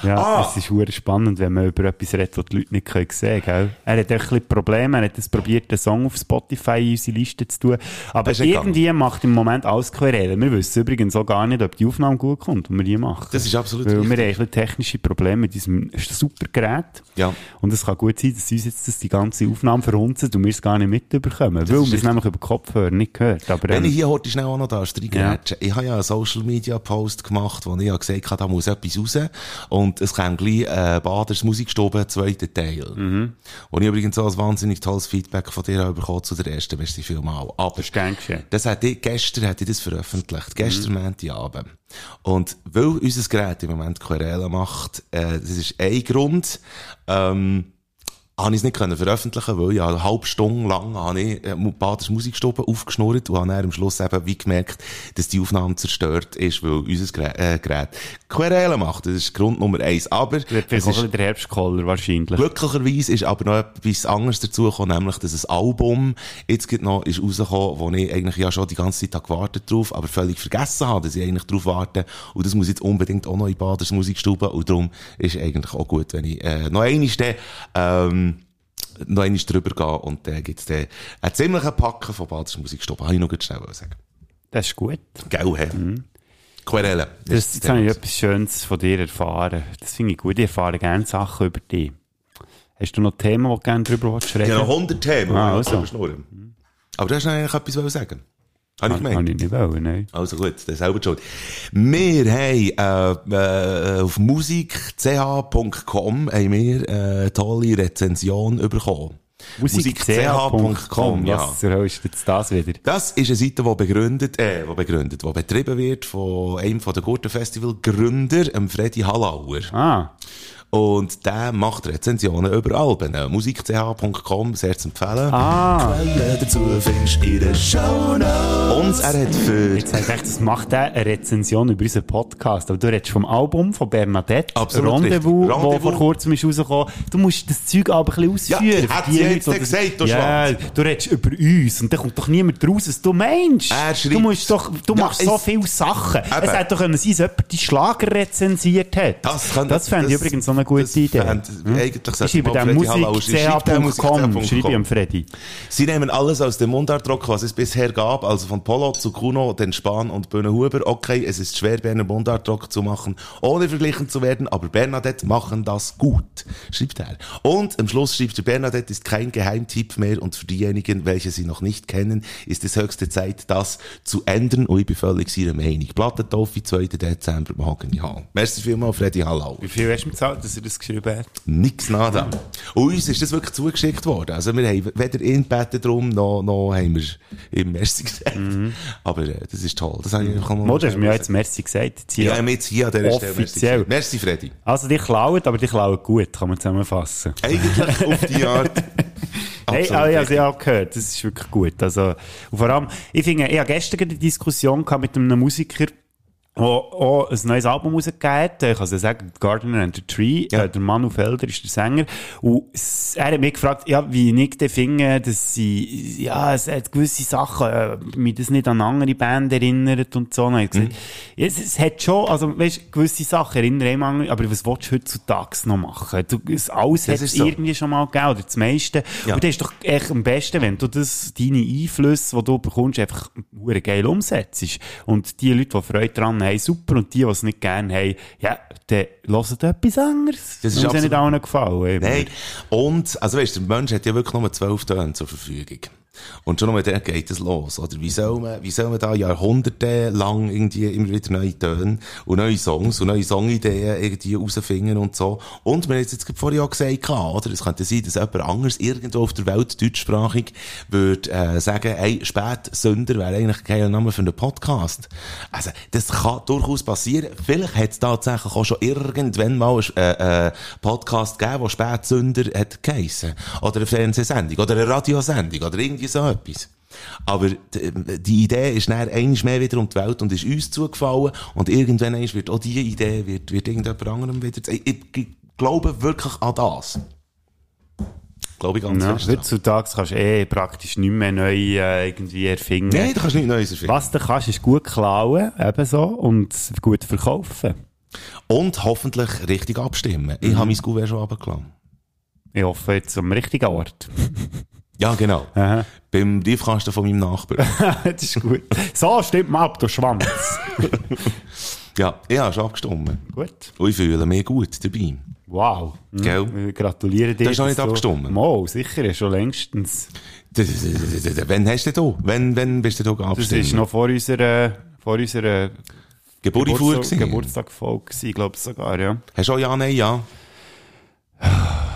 Ja, Ah. es ist hure spannend, wenn man über etwas redet, was die Leute nicht können sehen können. Er hat auch ein bisschen Probleme. Er hat es probiert, einen Song auf Spotify in unsere Liste zu tun. Aber Das ist irgendwie macht im Moment alles Querelen. Wir wissen übrigens auch gar nicht, ob die Aufnahme gut kommt, die wir hier machen. Das ist absolut Weil wir haben richtig. ein bisschen technische Probleme mit diesem super Gerät. Ja. Und es kann gut sein, dass uns jetzt das die ganze Aufnahme verhunzt und wir es gar nicht mitbekommen. Weil wir es nämlich über Kopfhörer nicht gehört. Aber, Wenn ähm, ich hier heute schnell auch noch da reingrätsche. Ich habe ja einen Social Media Post gemacht, wo ich ja gesagt habe, da muss etwas raus. und es kam gleich äh, Baders Musikstube, zweiter Teil. Mhm. Und ich übrigens auch ein wahnsinnig tolles Feedback von dir bekommen zu der ersten, merci vielmal. Aber Das das hat ich, gestern hätte ich das veröffentlicht. Gestern Mhm. Montagabend. Und weil unser Gerät im Moment Querelen macht, äh, das ist ein Grund, ähm, habe ich es nicht können veröffentlichen, weil ja eine halbe Stunde lang habe ich äh, Baders Musikstube aufgeschnurrt und habe dann am Schluss eben wie gemerkt, dass die Aufnahme zerstört ist, weil unser Gerät, äh, Gerät Querelen macht. Das ist Grund Nummer eins. Aber es vielleicht auch ist, der Herbstkoller wahrscheinlich. Glücklicherweise ist aber noch etwas anderes dazu gekommen, nämlich, dass ein Album jetzt gerade noch ist rausgekommen, wo ich eigentlich ja schon die ganze Zeit gewartet drauf, aber völlig vergessen habe, dass ich eigentlich drauf warte. Und das muss jetzt unbedingt auch noch in Baders Musikstube. Und darum ist eigentlich auch gut, wenn ich, äh, noch einmal ähm, noch einmal drüber gehe und dann gibt's dann einen ziemlichen Packen von Baders Musikstube. Habe ich noch schnell sagen. Das ist gut. Gell, hä? Querelle. Mhm. Das, jetzt habe ich etwas Schönes von dir erfahren. Das finde ich gut. Ich erfahre gerne Sachen über dich. Hast du noch Themen, wo du gerne drüber willst reden Ich habe noch 100 Themen, Ah, die also. Aber du hast noch eigentlich etwas sagen. Habe ich gemeint? Habe ich nicht wollen, nein. Also gut, das selber schon. Wir haben äh, äh, auf musik.ch.com haben wir äh, eine tolle Rezension bekommen. Musikch.com, ja. was zur Hölle ist jetzt das wieder? Das ist eine Seite, die begründet, äh, die begründet, die betrieben wird von einem von der Gurten-Festival-Gründer, dem Freddy Hallauer. Ah, Und der macht Rezensionen über Alben. Äh, Musik.ch.com, sehr zu empfehlen. ah. Quelle dazu findest du in den Shownotes. Und er hat für... Jetzt habe ich das macht er eine Rezension über unseren Podcast. Aber du redest vom Album von Bernadette. Absolut Rendezvous, richtig. wo Rendezvous. vor kurzem ist rausgekommen. Du musst das Zeug aber ein bisschen ausführen. Ja, ja Leute, jetzt gesagt, du Ja, Schwanz. du redest über uns. Und dann kommt doch niemand raus, was du meinst. Er du schreibt- musst doch, du Ja, machst so viele Sachen. Eben. Es hätte doch können sein, dass jemand die Schlager rezensiert hat. Das, kann, das fände ich übrigens so eine gute das Idee. fänd- Eigentlich Ich sollte schreibe mal dem Freddy Hallauer- schreibt dem musik.ch.com, schreibe ich am Freddy. Sie nehmen alles aus dem Mundartrock, was es bisher gab, also von Polo zu Kuno, den Spahn und Böhne Huber. Okay, es ist schwer, Berner Mundartrock zu machen, ohne verglichen zu werden, aber Bernadette machen das gut, schreibt er. Und am Schluss schreibt er, Bernadette ist kein Geheimtipp mehr und für diejenigen, welche sie noch nicht kennen, ist es höchste Zeit, das zu ändern und ich bin völlig seiner Meinung. Plattentoffe, 2. Dezember, Mahogany Hall. Merci vielmals, Freddy Hallau. Wie viel hast du mir gezahlt, dass er das geschrieben hat? Nix nada. Und uns ist das wirklich zugeschickt worden. Also wir haben weder ihn gebeten drum, noch, noch haben wir ihm Merci gesagt. Aber äh, das ist toll. Das habe ich einfach mal Mo, du hast mir ja jetzt Merci gesagt. Jetzt Ja, hier. ich habe jetzt hier an dieser Stelle Merci Offiziell. gesagt. Merci, Freddy. Also, die klauen, aber die klauen gut, kann man zusammenfassen. Eigentlich auf die <laughs> Art. Hey, Absolut ah, ich habe gehört. Das ist wirklich gut. Also, und vor allem, ich finde, ich habe gestern eine Diskussion gehabt mit einem Musiker, der auch ein neues Album rausgegeben hat. Ich kann es ja sagen, Gardener and the Tree. Ja. Äh, der Manu Felder ist der Sänger. Und er hat mich gefragt, ja, wie ich denn finde, dass sie, ja, es hat gewisse Sachen, äh, mich das nicht an andere Band erinnert und so. Und ich gesagt, ja, es, es hat schon, also, weißt, gewisse Sachen erinnern an aber was willst du heutzutage noch machen? Du, es, alles hat es so. irgendwie schon mal gegeben, oder das meiste. Ja. Und das ist doch echt am besten, wenn du das, deine Einflüsse, die du bekommst, einfach geil umsetzt. Und die Leute, die Freude daran haben, super. Und die, die es nicht gerne haben, ja, dann hören etwas anderes. Das ist es nicht allen gefallen. eben. Nein. Und, also weißt du, der Mensch hat ja wirklich nur zwölf Töne zur Verfügung. Und schon nur der geht es los, oder? Wie soll man, wie soll man da Jahrhunderte lang irgendwie immer wieder neue Töne und neue Songs und neue Songideen irgendwie rausfinden und so. Und wir haben es jetzt vorhin auch gesagt, oder? Es könnte sein, dass jemand anderes irgendwo auf der Welt deutschsprachig würde, äh, sagen, hey, Spätsünder wäre eigentlich ein geiler Name für einen Podcast. Also, das kann durchaus passieren. Vielleicht hat es tatsächlich auch schon irgendwann mal einen äh, äh, Podcast gegeben, der Spätsünder hat geheissen. Oder eine Fernsehsendung, oder eine Radiosendung, oder irgendwie so etwas. Aber die, die Idee ist dann einmal mehr wieder um die Welt und ist uns zugefallen. Und irgendwann wird auch diese Idee, wird, wird irgendjemand anderem wieder, ich, ich, ich glaube wirklich an das. Glaube ich ganz Ja, fest. heutzutage kannst du eh praktisch nicht mehr neu äh, irgendwie erfinden. Nein, du kannst nichts Neues erfinden. Was du kannst, ist gut klauen, ebenso, und gut verkaufen. Und hoffentlich richtig abstimmen. Ich habe mein Gouverne schon runtergelassen. Ich hoffe jetzt am richtigen Ort. <laughs> Ja, genau. Aha. Beim Briefkasten von meinem Nachbarn. <laughs> das ist gut. So, stimmt mal ab, du Schwanz. <laughs> ja, ich habe schon abgestimmt. gut. Und ich fühle mich gut dabei. Wow. Mhm. Gell? Ich gratuliere dir. Du hast noch nicht abgestimmt? Mo, sicher, schon längstens. Wann hast du denn? Wann, wann bist du Das abgestimmt? ist noch vor unserer, vor unserer Geburtstag Geburtstag, Geburtstag voll gewesen, glaube ich sogar, ja. Hast du auch Ja, Nein, Ja? <sighs>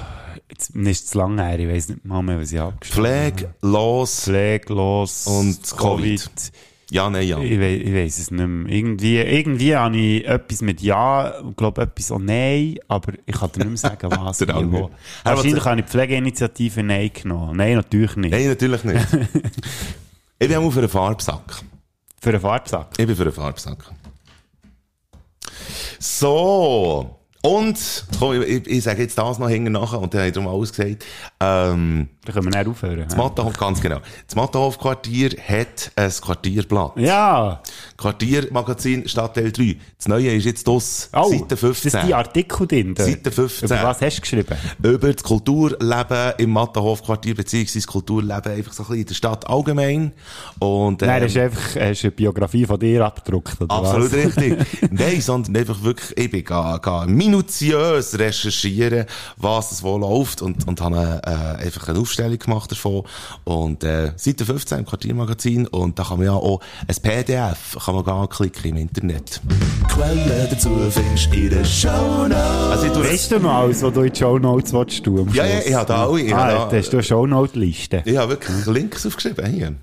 Jetzt es zu lange her, ich weiss nicht mal mehr, was ich abgeschrieben habe. Pflege, los, Pfleglos Und Covid. Ja, Nein, Ja. Ich, wei ich weiss es nicht mehr. Irgendwie, irgendwie habe ich etwas mit Ja, glaube etwas auch Nein, aber ich kann dir nicht mehr sagen, <laughs> was Der wo. Wahrscheinlich habe ich die Pflegeinitiative Nein genommen. Nein, natürlich nicht. Nein, natürlich nicht. <laughs> ich bin auch für einen Farbsack. Für einen Farbsack. Ich bin für einen Farbsack. So. Und, komm, ich, ich, sage jetzt das noch hinten nachher und dann ich darum alles gesagt. Ähm, Da können wir nicht aufhören. das Mattenhof, ganz genau. Das Mattenhof-Quartier hat ein Quartierblatt. Ja! Quartiermagazin Stadtteil 3. Das Neue ist jetzt das, Oh, Seite 15. Das ist die Artikel drin. Seite 15. Über was hast du geschrieben? über das Kulturleben im Mattenhof-Quartier, beziehungsweise das Kulturleben einfach so ein bisschen in der Stadt allgemein. Und, Nein, ähm, das ist einfach hast du eine Biografie von dir abgedruckt, oder Absolut was? <laughs> richtig. Nein, sondern einfach wirklich, ich bin ga, ga minutiös recherchieren, was es wo läuft und, und habe äh, einfach eine Aufstellung gemacht davon. Und äh, Seite 15 im Quartiermagazin und da kann man ja auch ein PDF kann man gar klicken im Internet. Quellen dazu findest du in den Shownotes. Also ich tue das, Weißt du alles, was du in die Shownotes willst tun? am Ja, ja, ich habe da alle, ich ah, habe da- da hast du eine Shownote-Liste. ich habe wirklich Links aufgeschrieben hier.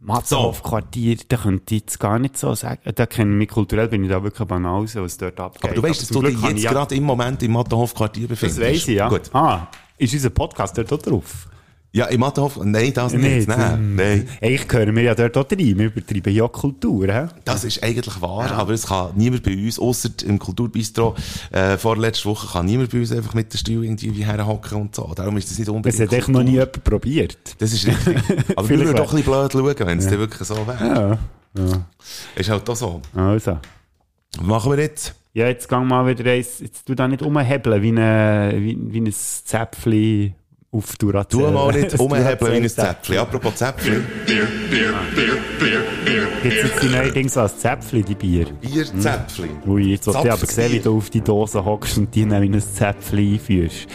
Matzenhof-Quartier, da könnte ich jetzt gar nicht so sagen. Da kenne ich mich kulturell, bin ich da wirklich banause, was dort abgeht. Aber du weißt, dass du dich jetzt gerade im Moment im Mattenhof-Quartier befindest. Das weiss ich, ja. Gut. Ah, ist unser Podcast dort auch drauf? Ja, im Mattenhof, nein, das nicht. Nicht, Nein, nein. Eigentlich gehören wir ja dort auch rein. Wir übertreiben ja Kultur, hä? Das ist eigentlich wahr, aber es kann niemand bei uns, ausser im Kulturbistro, äh, vorletzte Woche kann niemand bei uns einfach mit der Stuhl irgendwie herhocken und so. Darum ist das nicht Das unbedingt hat echt noch nie jemand probiert. Das ist richtig. <laughs> Aber wir würden doch ein bisschen blöd schauen, wenn es dann wirklich so wäre. Ja. ja. Ist halt auch so. Also. Was machen wir jetzt? Ja, jetzt gang mal wieder eins, jetzt tu da nicht umhebeln, wie, eine, wie, wie ein Zäpfchen auf Duracell. Tu mal nicht <laughs> umhebeln wie ein. Zäpfchen. Apropos Zäpfchen. Gibt's jetzt die neuen Dinge so als Zäpfchen, die Bier? Bierzäpfchen. Ui, jetzt wollte ich aber Zapfenbier. sehen, wie du auf die Dose hockst und die dann wie ein Zäpfchen einführst.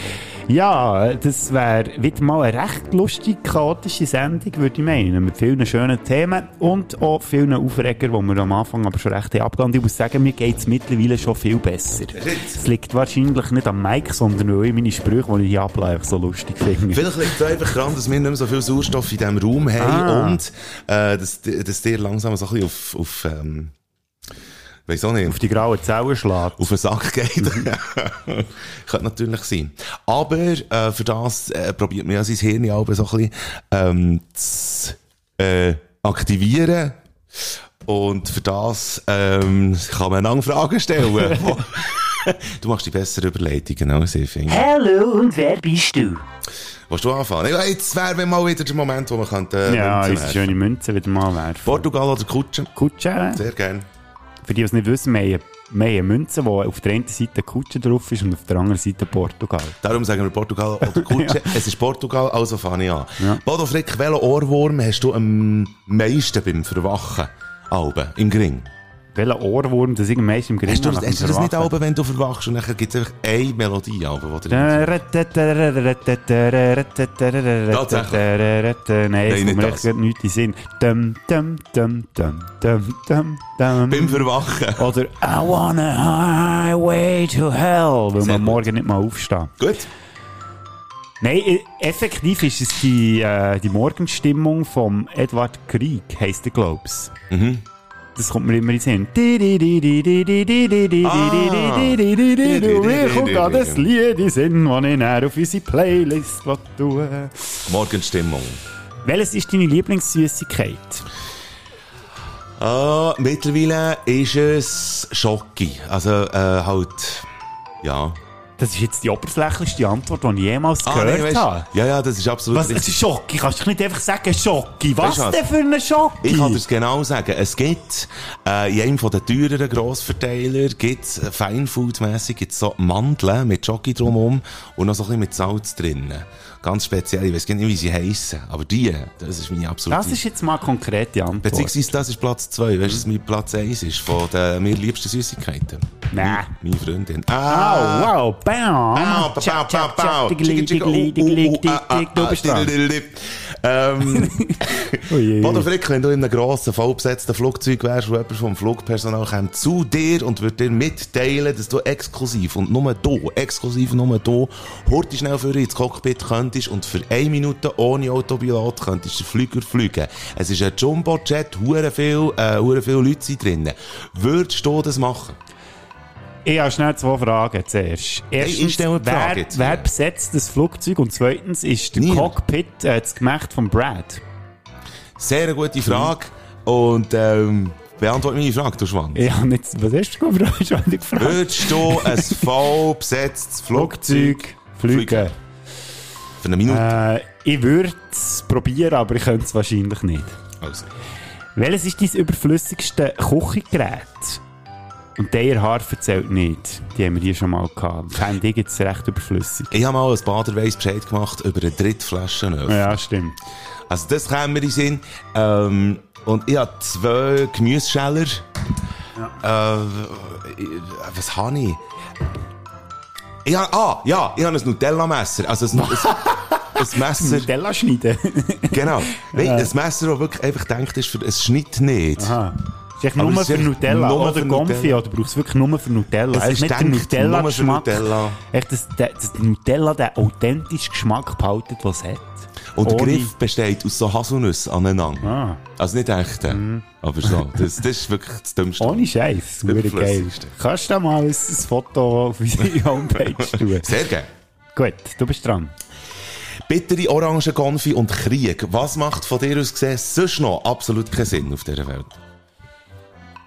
Ja, das wäre wieder mal eine recht lustige, chaotische Sendung, würde ich meinen. Mit vielen schönen Themen und auch vielen Aufregern, die wir am Anfang aber schon recht abgegangen. Ich muss sagen, mir geht es mittlerweile schon viel besser. Es liegt wahrscheinlich nicht am Mike, sondern weil ich meine Sprüche, die ich hier ableihe, so lustig finde. Vielleicht liegt es einfach daran, dass wir nicht mehr so viel Sauerstoff in diesem Raum haben Ah. und äh, dass, dass dir langsam so ein bisschen auf, auf ähm, weiss auch nicht, Auf die grauen Zellen schlägt. auf den Sack geht. <laughs> Könnte natürlich sein. Aber äh, für das äh, probiert man ja sein Hirn auch so ein bisschen ähm, zu äh, aktivieren. Und für das ähm, kann man eine Fragen stellen. <laughs> Du machst die bessere Überleitungen als ich, finde. Hallo und wer bist du? Willst du anfangen? Ja, jetzt wäre mal wieder der Moment, wo man könnte, äh, Ja, unsere werfen. schöne Münze wieder mal werfen. Portugal oder Kutsche? Kutsche. Sehr gern. Für die, die es nicht wissen, wir haben, wir haben eine Münze, wo auf der einen Seite Kutsche drauf ist und auf der anderen Seite Portugal. Darum sagen wir Portugal oder <laughs> Kutsche. Es ist Portugal, also fange ich an. Ja. Bodo Frick, welchen Ohrwurm hast du am meisten beim Verwachen? Alben, im Gring. Welcher Ohrwurm, das meisten im Grin Hast du, hast du das nicht? Alben, wenn du verwachst und dann gibt es einfach eine Melodie, Alben, die drin Nein, es kommt mir nichts in den Sinn. Dum, dum, dum, dum, dum, dum, dum. Beim Verwachen. Oder I want a highway to hell, weil man morgen nicht mal aufstehen. Gut. Nein, e- effektiv ist es die, äh, die Morgenstimmung vom Edward Krieg, heisst der, glaub's. Mhm. Das kommt mir immer in den Sinn. Ah. Mir kommt gerade das Lied in Sinn, das ich dann auf unsere Playlist tun Morgenstimmung. Welches ist deine Lieblingssüßigkeit? Ah, mittlerweile ist es Schocki. Also, äh, halt, ja. Das ist jetzt die oberflächlichste Antwort, die ich jemals Ah, gehört weißt, habe. ja, ja, das ist absolut Was? Es richtig. ist Schocki. Kannst du nicht einfach sagen Schocki? Was Weißt denn für eine Schocki? Ich kann dir es genau sagen. Es gibt, äh, in einem von den teureren Grossverteiler gibt's Feinfood-mässig gibt's so Mandeln mit Jockey drumherum und noch so ein bisschen mit Salz drinnen. Ganz speziell. Ich weiß gar nicht, wie sie heissen. Aber die, das ist meine absolute... Das ist jetzt mal konkrete Antwort. Beziehungsweise das ist Platz 2. Weißt du, was mein Platz 1 ist von den mir liebsten Süßigkeiten? Nein. Meine Freundin. Oh, Ah! wow, bam. Diggly, uh, du bist dran. Ähm, <laughs> ui. Bodo Frick, wenn du in einem grossen, vollbesetzten Flugzeug wärst, wo jemand vom Flugpersonal kommt zu dir und würde dir mitteilen, dass du exklusiv und nur du, exklusiv nur du, heute schnell für ins Cockpit könntest und für eine Minute ohne Autopilot könntest den Flüger fliegen. Es ist ein Jumbo-Jet, hure viel, äh, hure viele Leute sind drin. Würdest du das machen? Ich habe schnell zwei Fragen zuerst. stelle die Frage wer, wer besetzt das Flugzeug? Und zweitens ist der Niemand. Cockpit äh, das Gemächt von Brad. Sehr eine gute Frage. Und, ähm, beantworte meine Frage, du Schwanz. Habe nicht, was hast du gefragt? Gefragt. Würdest du ein <laughs> voll besetztes Flugzeug Flugzeug fliegen. für eine Minute? Äh, ich würde es probieren, aber ich könnte es wahrscheinlich nicht. Also. Welches ist dein überflüssigste Küchengerät? Und der Haar erzählt nicht. Die haben wir hier schon mal gehabt. Fände ich jetzt recht überflüssig. Ich habe mal ein Baderweiss Bescheid gemacht über eine Drittflaschenöffner. Ja, stimmt. Also das käme mir in den Sinn. Ähm, und ich habe zwei Gemüsescheller. Äh, was habe ich? Ich habe, ah, ja, ich habe ein Nutella-Messer. Also ein, ein, ein <laughs> Messer, Nutella schneiden. genau. Nein, ein Messer, das wirklich einfach denkt ist für ein Schnitt nicht. Aha. Ist nur für Nutella nur oder Nutella. oder brauchst du wirklich nur für Nutella? Es Es ist nicht der denkt nur für Nutella-Geschmack. Nutella. Echt, dass der, dass Nutella den authentischen Geschmack behalten, den es hat. Und der Ohne- Griff besteht aus so Haselnüssen aneinander. Ah, Also nicht echte, aber so. Das, das ist wirklich das Dümmste. ohne Scheiß. Super geil. Kannst du da mal ein, ein Foto auf unsere <laughs> Homepage tun? Sehr gerne. Gut, du bist dran. Bittere Orangen, Konfi und Krieg. Was macht von dir aus gesehen sonst noch absolut keinen Sinn auf dieser Welt?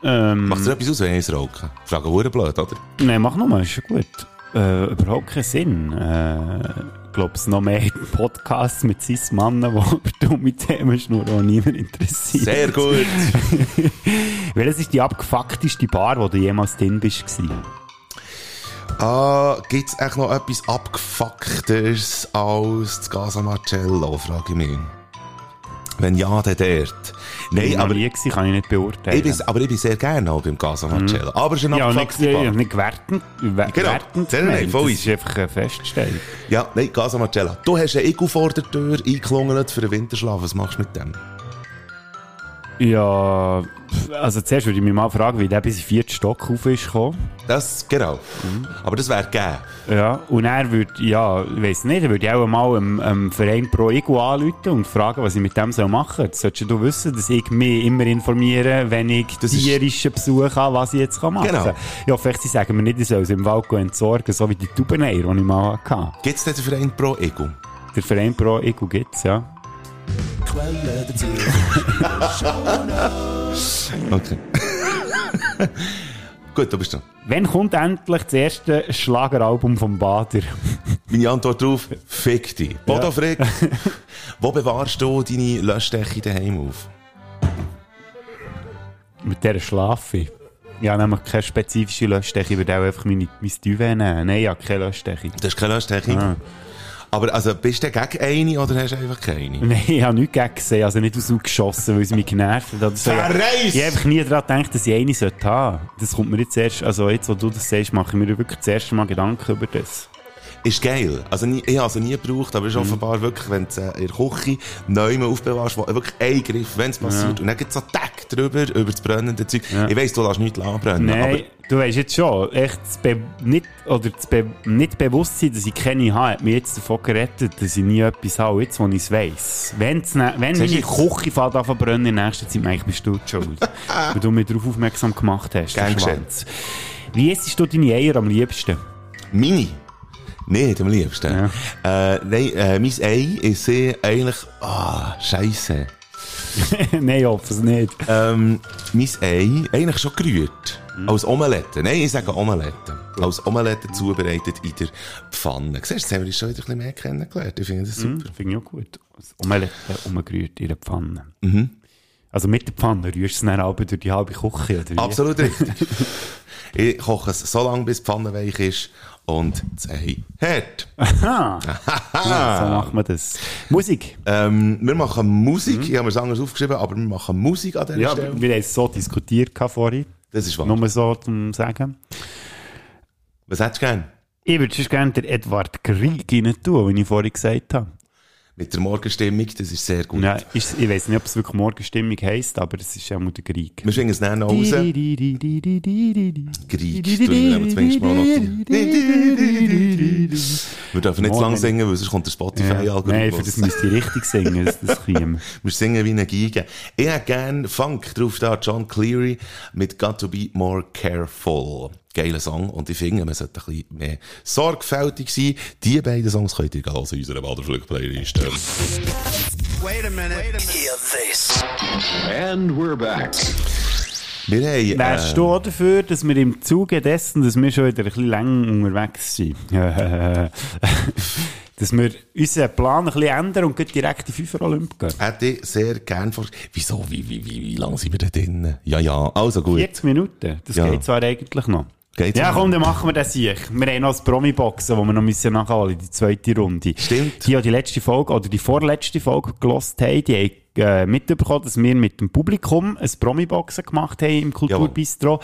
Ähm, Macht dir etwas aus, wenn ich es rauche? Frage hure blöd, oder? Nein, mach nochmal, ist schon gut. Äh, überhaupt keinen Sinn. Äh, glaube, es noch mehr <laughs> Podcasts mit cis Mannen, die über dumme Themen schnurren, die niemand interessiert. Sehr gut. <laughs> Welches ist die abgefuckteste Bar, wo du jemals drin bist? ah, gibt es echt noch etwas abgefuckteres als das Casa Marcello, frage ich mich. Wenn ja, dann dort. Nein, ich aber nie gewesen, kann ich nicht beurteilen. ich, bin, aber ich bin sehr gerne auch beim Casa Marcello. Aber es ist eine ja, nicht, ja, nicht gewertend. we- Genau. gewertend Nein, nein, voll Das ist. einfach eine Feststellung. Ja, nein, Casa Marcello. Du hast einen Igel vor der Tür eingelungert für den Winterschlaf. Was machst du mit dem? Ja, also zuerst würde ich mich mal fragen, wie der bis in den vierten Stock rauf ist gekommen. Das, genau. Aber das wäre gegeben. Ja, und er würde, ja, ich weiss nicht, er würde auch mal einem, einem Verein Pro Ego anrufen und fragen, was ich mit dem soll machen soll. Solltest du wissen, dass ich mich immer informiere, wenn ich Das tierischen Besuch habe, was ich jetzt machen kann. Genau. Ja, vielleicht sie sagen mir nicht, ich soll es im Wald entsorgen, so wie die Tubeneier, die ich mal hatte. Gibt es denn den Verein Pro Ego? Der Verein Pro Ego gibt's, ja. Quelle dazu. <laughs> Okay. <laughs> Gut, du bist dran. Wann kommt endlich das erste Schlageralbum vom Bader? <laughs> Meine Antwort darauf, fick dich. Bodo Frick, wo bewahrst du deine Löschdecke daheim auf? Mit der schlafe ich. Habe nämlich keine spezifische Löschdecke, ich würde auch einfach meine, mein Duvet nehmen. Nein, ich habe keine Löschdecke. Du hast keine Löschdecke? Ah. Aber also, bist du gegen eine oder hast du einfach keine? Nein, ich habe nichts gegen gesehen, also nicht aus geschossen, weil es mich genervt hat. oder so. Verreist! Ich habe einfach nie daran gedacht, dass ich eine sollte haben. Das kommt mir jetzt erst, also jetzt, wo du das sagst, mache ich mir wirklich das erste Mal Gedanken über das. Ist geil. Also, nie, ich habe es nie gebraucht, aber es ist offenbar wirklich, wenn du äh, in der Küche neu aufbewahrst, wo wirklich ein Griff, wenn es passiert, und dann gibt es so Tag drüber, über das brennende Zeug. Ja. Ich weiss, du lässt nichts anbrennen, Nein, du weißt jetzt schon, echt das Be nicht, oder das Be nicht Bewusstsein, dass ich keine habe, hat mich jetzt davon gerettet, dass ich nie etwas habe, jetzt, wo ich es weiss. Wenn's ne, wenn meine Küche fährt an zu brennen in nächster Zeit, meine ich, bist du die schuld. <laughs> weil du mich darauf aufmerksam gemacht hast. Gern geschehen. Wie isst du deine Eier am liebsten? aber Nicht am liebsten. Äh, nein, äh, mein Ei ist sehr eigentlich, ah, scheisse. <laughs> Nein, ich hoffe es nicht. Ähm, mein Ei, eigentlich schon gerührt. Als Omelette. Nein, ich sage Omelette. Als Omelette zubereitet in der Pfanne. Siehst du, jetzt haben wir uns schon wieder ein bisschen mehr kennengelernt. Ich finde das super. Das finde ich auch gut. Das Omelette umgerührt in der Pfanne. Mhm. Also mit der Pfanne rührst du es dann aber durch die halbe Küche, oder wie? Absolut <laughs> richtig. ich koche es so lange, bis die Pfanne weich ist und das Ei hart. Ah, ja, so macht man das. Musik. Ähm, wir machen Musik. Ich habe mir es anders aufgeschrieben, aber wir machen Musik an dieser Ja, Stelle. wir haben es so diskutiert vorhin. Das ist wahr. Nur so zum Sagen. Was hättest du gern? Ich würde gerne den Edward Krieg rein tun, wie ich vorhin gesagt habe. Mit der Morgenstimmung, das ist sehr gut. Ja, ist, ich weiß nicht, ob es wirklich Morgenstimmung heisst, aber es ist auch mal der Krieg. Wir schwingen es dann raus. Greig, tun wir zumindest mal noch die- Wir dürfen nicht zu lang singen, weil sonst kommt der Nein, für Spotify-Algorithmus. das müsst ihr richtig singen, das, das käme. Wir singen wie eine Geige. Ich hätte gerne Funk drauf da, John Cleary mit Got to be more careful. Geiler Song. Und ich finde, man sollte ein bisschen mehr sorgfältig sein. Die beiden Songs könnt ihr in unserer Baderflug-Playlist. And we're back. Wir haben, Wärst äh, du auch dafür, dass wir im Zuge dessen, dass wir schon wieder ein bisschen länger unterwegs sind, <laughs> dass wir unseren Plan ein bisschen ändern und direkt in die Fünfer Olymp gehen? hätte ich sehr gerne vor... Wieso? Wie, wie, wie, wie lange sind wir da drin? Ja, ja. Also gut. 40 Minuten, das Ja. geht zwar eigentlich noch. Geht's ja, komm, dann machen wir das hier. Wir haben noch das Promi-Boxen, das wir noch müssen nachholen die zweite Runde. Stimmt. Die, die die letzte Folge, oder die vorletzte Folge gelost haben, die haben äh, mitbekommen, dass wir mit dem Publikum ein Promi-Boxen gemacht haben im Kulturbistro.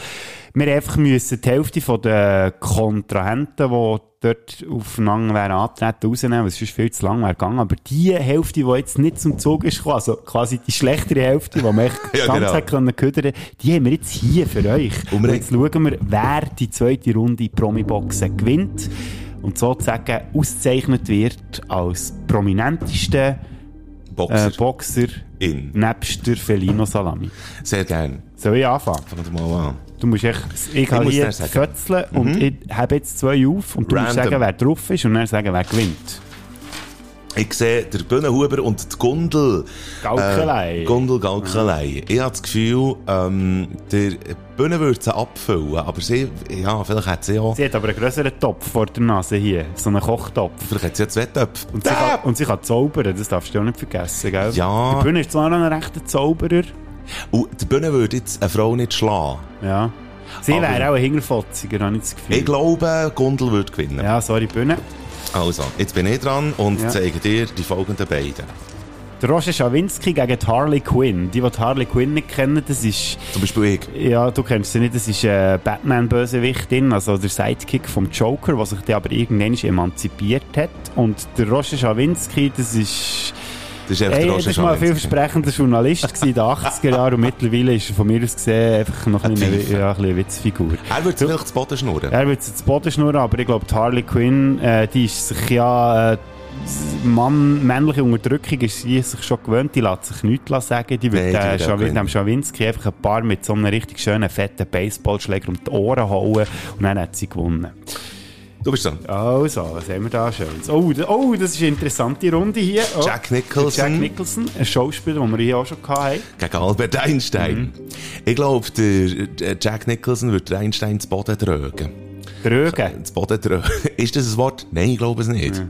Wir einfach müssen die Hälfte von den Kontrahenten, die dort aufeinander wären antreten, rausnehmen, es sonst viel zu lang wäre gegangen. Aber die Hälfte, die jetzt nicht zum Zug ist gekommen, also quasi die schlechtere Hälfte, die man echt <laughs> Ja, ganz genau. können ködern, die haben wir jetzt hier für euch. Und Und, wir jetzt schauen wir, wer die zweite Runde Promi-Boxen gewinnt und sozusagen ausgezeichnet wird als prominentester Boxer. äh, Boxer In. nebst der Felino Salami. Sehr gerne. Soll ich anfangen? Fangen wir mal an. Du musst echt, ich kann hier fötzeln und ich habe jetzt zwei auf und du musst Random. sagen, wer drauf ist und dann sagen, wer gewinnt. Ich sehe der Bühnenhuber und die Gundel. Gaukelei. Äh, Gundel Gaukelei. Ich habe das Gefühl, ähm, der Bühne würde sie abfüllen, aber sie, ja, vielleicht hat sie auch, Sie hat aber einen grösseren Topf vor der Nase hier, so einen Kochtopf. vielleicht hat sie ja zwei Töpfe. Und sie, kann, und sie kann zaubern, das darfst du auch nicht vergessen, gell? Ja. Die Bühne ist zwar noch ein rechter Zauberer, Und die Bühne würde jetzt eine Frau nicht schlagen. ja. Sie wäre auch ein Hingerfotziger, habe ich das Gefühl. Ich glaube, Gundel würde gewinnen. ja, sorry, Bühne. Also, jetzt bin ich dran und Ja. zeige dir die folgenden beiden. Der Roger Schawinski gegen Harley Quinn. Die, die Harley Quinn nicht kennen, das ist, Zum Beispiel ich. ja, du kennst sie nicht, das ist äh, Batman-Bösewichtin, also der Sidekick vom Joker, der sich dann aber irgendwann emanzipiert hat. Und der Roger Schawinski, das ist, Das ist einfach Ey, der Roger war mal ein vielversprechender Journalist in den 80er Jahren und mittlerweile ist er von mir aus gesehen einfach noch ein eine, ja, ein eine Witzfigur. Er würde vielleicht zu Boden schnurren. Er wird jetzt zu Boden schnurren, aber ich glaube, die Harley Quinn, äh, die ist sich ja, äh, Mann, männliche Unterdrückung ist sie sich schon gewöhnt, die lässt sich nichts sagen. Die wird Nein, die äh, dem Schawinski einfach ein paar mit so einem richtig schönen, fetten Baseballschläger um die Ohren hauen und dann hat sie gewonnen. Du bist dran. Also, was haben wir da Schönes? Oh, oh das ist eine interessante Runde hier. Oh. Jack Nicholson. Jack Nicholson, ein Schauspieler, den wir hier auch schon hatten. Gegen Albert Einstein. Mhm. Ich glaube, der Jack Nicholson würde Einstein zu Boden tragen. Drögen. Zu Boden tragen. <laughs> Ist das ein Wort? Nein, ich glaube es nicht.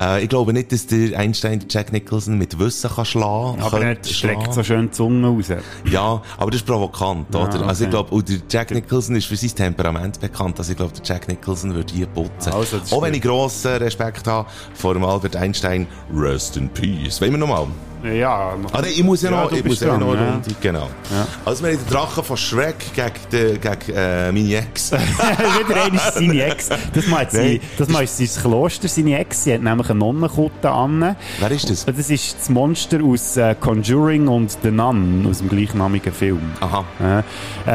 Äh, ich glaube nicht, dass der Einstein den Jack Nicholson mit Wissen kann schlagen Aber er streckt so schön die Zunge raus. Ja, aber das ist provokant, oder? okay. Also ich glaube, der Jack Nicholson ist für sein Temperament bekannt, also ich glaube, der Jack Nicholson würde hier putzen. Also, das Auch wenn ich grossen Respekt habe vor dem Albert Einstein. Rest in Peace. Wollen wir nochmal? Ja. Ah, ich muss ja, Ja, noch, ich muss bist ja noch dran, ja. Genau. Ja. Also wir haben den Drachen von Shrek gegen, die, gegen äh, meine Ex. <laughs> <laughs> Wieder ist seine Ex. Das Nein, sie, das mal ist sein Kloster, seine Ex. Sie hat nämlich eine Nonnenkutte an. Wer ist das? Das ist das Monster aus äh, Conjuring und The Nun, aus dem gleichnamigen Film. Aha. Äh,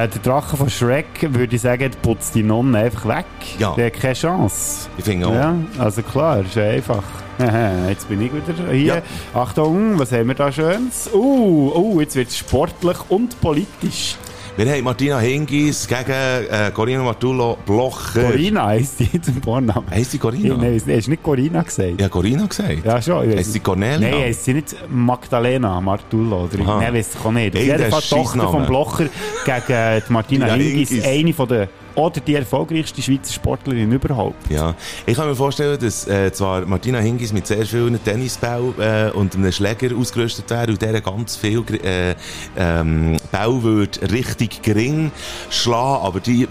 äh, der Drache von Shrek, würde ich sagen, putzt die Nonne einfach weg. Ja. Der hat keine Chance. Ich finde auch. Ja, also klar, ist ja einfach. <laughs> Jetzt bin ich wieder hier. Ja. Achtung, was haben wir da Schönes? Uh, uh, jetzt wird es sportlich und politisch. Wir haben Martina Hingis gegen äh, Corinna Martullo Blocher. Corinna heisst die zum Vornamen. Heisst sie Corinna? Nein, hast du nicht Corinna gesagt? Ja, Corinna gesagt. Ja, schon. Heisst sie. Cornelia? Nein, heisst sie nicht Magdalena Martullo? Oder. Nein, weiss ich auch nicht. Auf Irgendein jeden Fall die Tochter vom Blocher gegen äh, Martina Hingis. eine von der, oder die erfolgreichste Schweizer Sportlerin überhaupt. Ja, ich kann mir vorstellen, dass äh, zwar Martina Hingis mit sehr vielen Tennisbällen äh, und einem Schläger ausgerüstet wäre und der ganz viel äh, ähm, Ball würde richtig gering schlagen, aber die äh,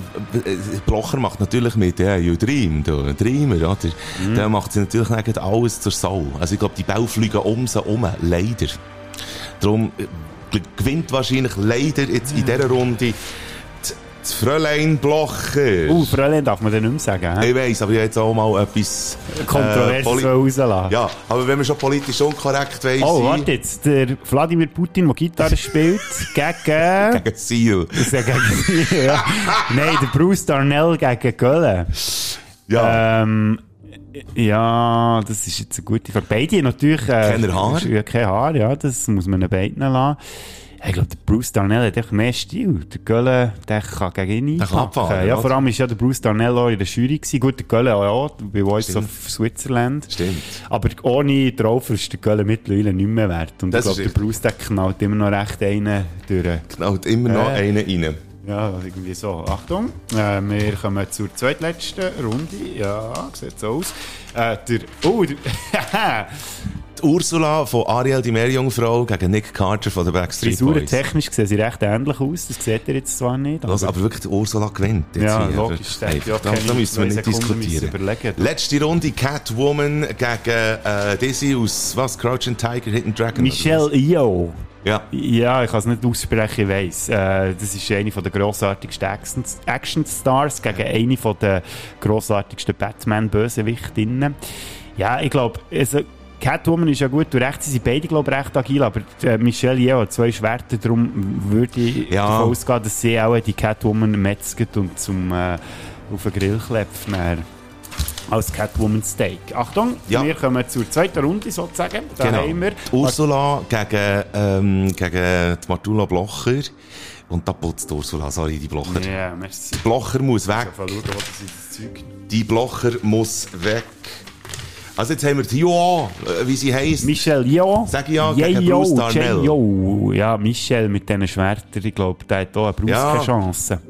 Blocher macht natürlich mit, ja, you dream, du, Dreamer, oder? Mhm. Der macht sie natürlich gleich alles zur Sau. Also ich glaube, die Bälle fliegen um sie um, leider. Darum äh, gewinnt wahrscheinlich leider jetzt in dieser Runde Das Fräulein Blocher. Uh, Fräulein darf man dann nicht mehr sagen. hä? Ich weiss, aber ich jetzt auch mal etwas... Kontrovers poli- so rauslassen. Ja, aber wenn man schon politisch unkorrekt weiss, Oh, warte jetzt. Der Wladimir Putin, der Gitarre <laughs> spielt, gegen... Gegen ist ja gegen ja. Nein, der Bruce Darnell gegen Köln. Ja. Ähm, ja, das ist jetzt eine gute Frage. Beide natürlich... Äh, Keine Haare? Ja, kein Haar, ja, das muss man beiden lassen. Ich glaube, der Bruce Darnell hat einfach mehr Stil. Der Gölle, der kann gegen ihn einpacken. Ja, vor allem ist ja der Bruce Darnell auch in der Jury gewesen. Gut, der Gölle auch, bei Voice Stimmt. of Switzerland. Stimmt. Aber ohne Traufer ist der Gölle mittlerweile nicht mehr wert. Und Das ich glaube, der. Bruce, der knallt immer noch recht einen durch. Knallt immer noch Äh. einen rein. Ja, irgendwie so. Achtung, äh, wir kommen zur zweitletzten Runde. Ja, sieht so aus. Äh, der, oh, der, <laughs> Die Ursula von Ariel, die Meerjungfrau, gegen Nick Carter von den Backstreet Frisuren Boys. technisch sehen sie recht ähnlich aus. Das sieht ihr jetzt zwar nicht. Los, aber wirklich, die Ursula gewinnt. Jetzt Ja, hier. logisch, Hey, ja da, müssen wir nicht diskutieren. Letzte Runde, Catwoman gegen äh, Dizzy aus was? Crouching Tiger, Hidden Dragon? Michelle Yeoh. Ja. Ja, ich kann es nicht aussprechen, ich weiss. Äh, das ist eine von der grossartigsten Action- Action-Stars gegen eine von der grossartigsten Batman-Bösewichtinnen. Ja, ich glaube, also, Catwoman ist ja gut und recht, sie sind beide, glaube ich, recht agil, aber äh, Michelle Yeoh hat zwei Schwerter, darum würde ich Ja. davon ausgehen, dass sie auch die Catwoman metzget und zum äh, auf den Grill klepft. nachher Als Catwoman Steak. Achtung, Ja. wir kommen zur zweiten Runde sozusagen. Da Genau. haben wir Die Ursula gegen, ähm, gegen die Martula Blocher. Und da putzt die Ursula, sorry, die Blocher. Ja, merci. Blocher muss weg. Ich schauen, Die Blocher muss weg. Also jetzt haben wir die Joa, äh, wie sie heisst. Michelle Yeoh. Sag ich ja, gegen Bruce Darnell. Yeoh. Ja, Michelle mit diesen Schwertern, ich glaube, der hat auch Bruce Ja. keine Chance.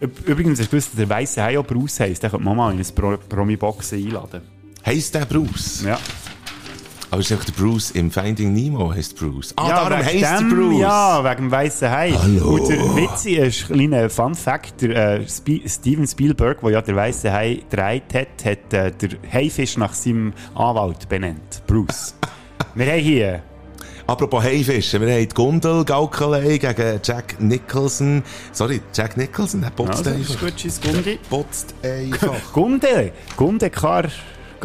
Üb- Übrigens, hast du gewusst, der weiße Hai auch Bruce heisst? Den könnte man mal in ein Pro Promi-Boxen einladen. Heisst der Bruce? Ja. Aber es ist einfach der Bruce im Finding Nemo heisst Bruce. Ah, ja, darum heisst dem, Bruce. Ja, wegen dem weißen Hai. Hallo. Und der witzige ist ein kleiner Fun Fact: der, äh, Steven Spielberg, der ja der weiße Hai gedreht hat, hat äh, der Haifisch nach seinem Anwalt benannt. Bruce. <laughs> Wir haben hier Apropos Haifischen, wir haben die Gundel Gaukelei gegen Jack Nicholson. Sorry, Jack Nicholson, der putzt Also, das ist einfach. gut, Schiss Gundi. Putzt einfach. <laughs> Gunde. Gundekar.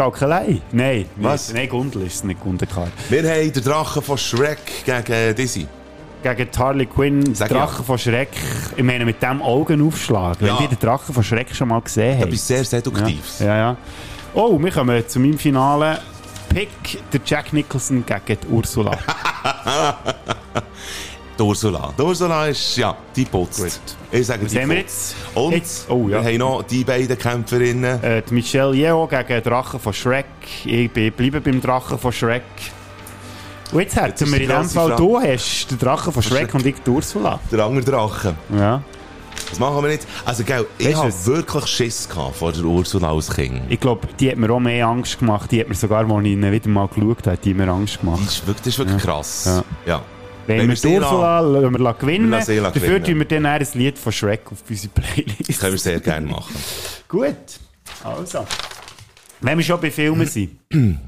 Gaukelei. Nein. Was? Nein, Gundel ist es nicht Gundekar. wir haben den Drachen von Shrek gegen Dizzy. Gegen die Harley Quinn, Sag Drachen ja. von Schreck. Ich meine, mit dem Augenaufschlag. Wenn Ja. ihr den Drachen von Schreck schon mal gesehen habt. Etwas sehr Seduktives. Ja, ja, ja. Oh, wir kommen zu meinem finalen Pick, der Jack Nicholson gegen Ursula. <laughs> Die Ursula. Die Ursula ist, ja, die putzt. Gut. Ich sage, Was die putzt. jetzt? Und Jetzt- oh, ja. wir haben noch die beiden Kämpferinnen. äh, die Michelle Yeoh gegen den Drachen von Shrek. Ich bleibe beim Drachen von Shrek. Und jetzt hätten wir in dem Fall, Frage. du hast den Drachen von Shrek Shrek. und ich die Ursula. Der andere Drache. Ja. Das machen wir nicht. Also, gell, ich habe wirklich Schiss gehabt vor der Ursula als Kind. Ich glaube, die hat mir auch mehr Angst gemacht. Die hat mir sogar, als ich ihn wieder mal geschaut habe, die mir Angst Das gemacht. ist wirklich, das ist wirklich krass. Ja. ja. Wenn Wenn wir die Ursula lassen wir gewinnen, Wir lassen sie dafür gewinnen. tun wir dann ein Lied von Shrek auf unsere Playlist. Das können wir sehr gerne machen. <laughs> Gut, also. Wenn wir schon bei Filmen sind. <clears throat>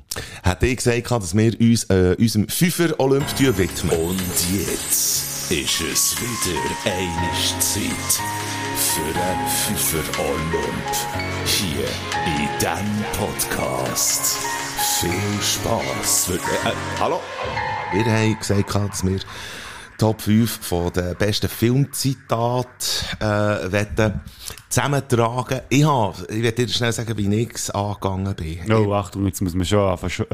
Hätte ich gesagt, dass wir uns äh, unserem Fünfer-Olymp widmen. Und jetzt ist es wieder eine Zeit für einen Pfeffer Olymp. Hier in diesem Podcast. Viel Spass. Äh, äh, hallo? Wir haben gesagt, dass wir Top 5 von den besten Filmzitaten äh, wollen zusammentragen. Ich, habe, ich werde dir schnell sagen, wie ich angegangen bin. Oh, Achtung, jetzt muss man schon anfangen, sch-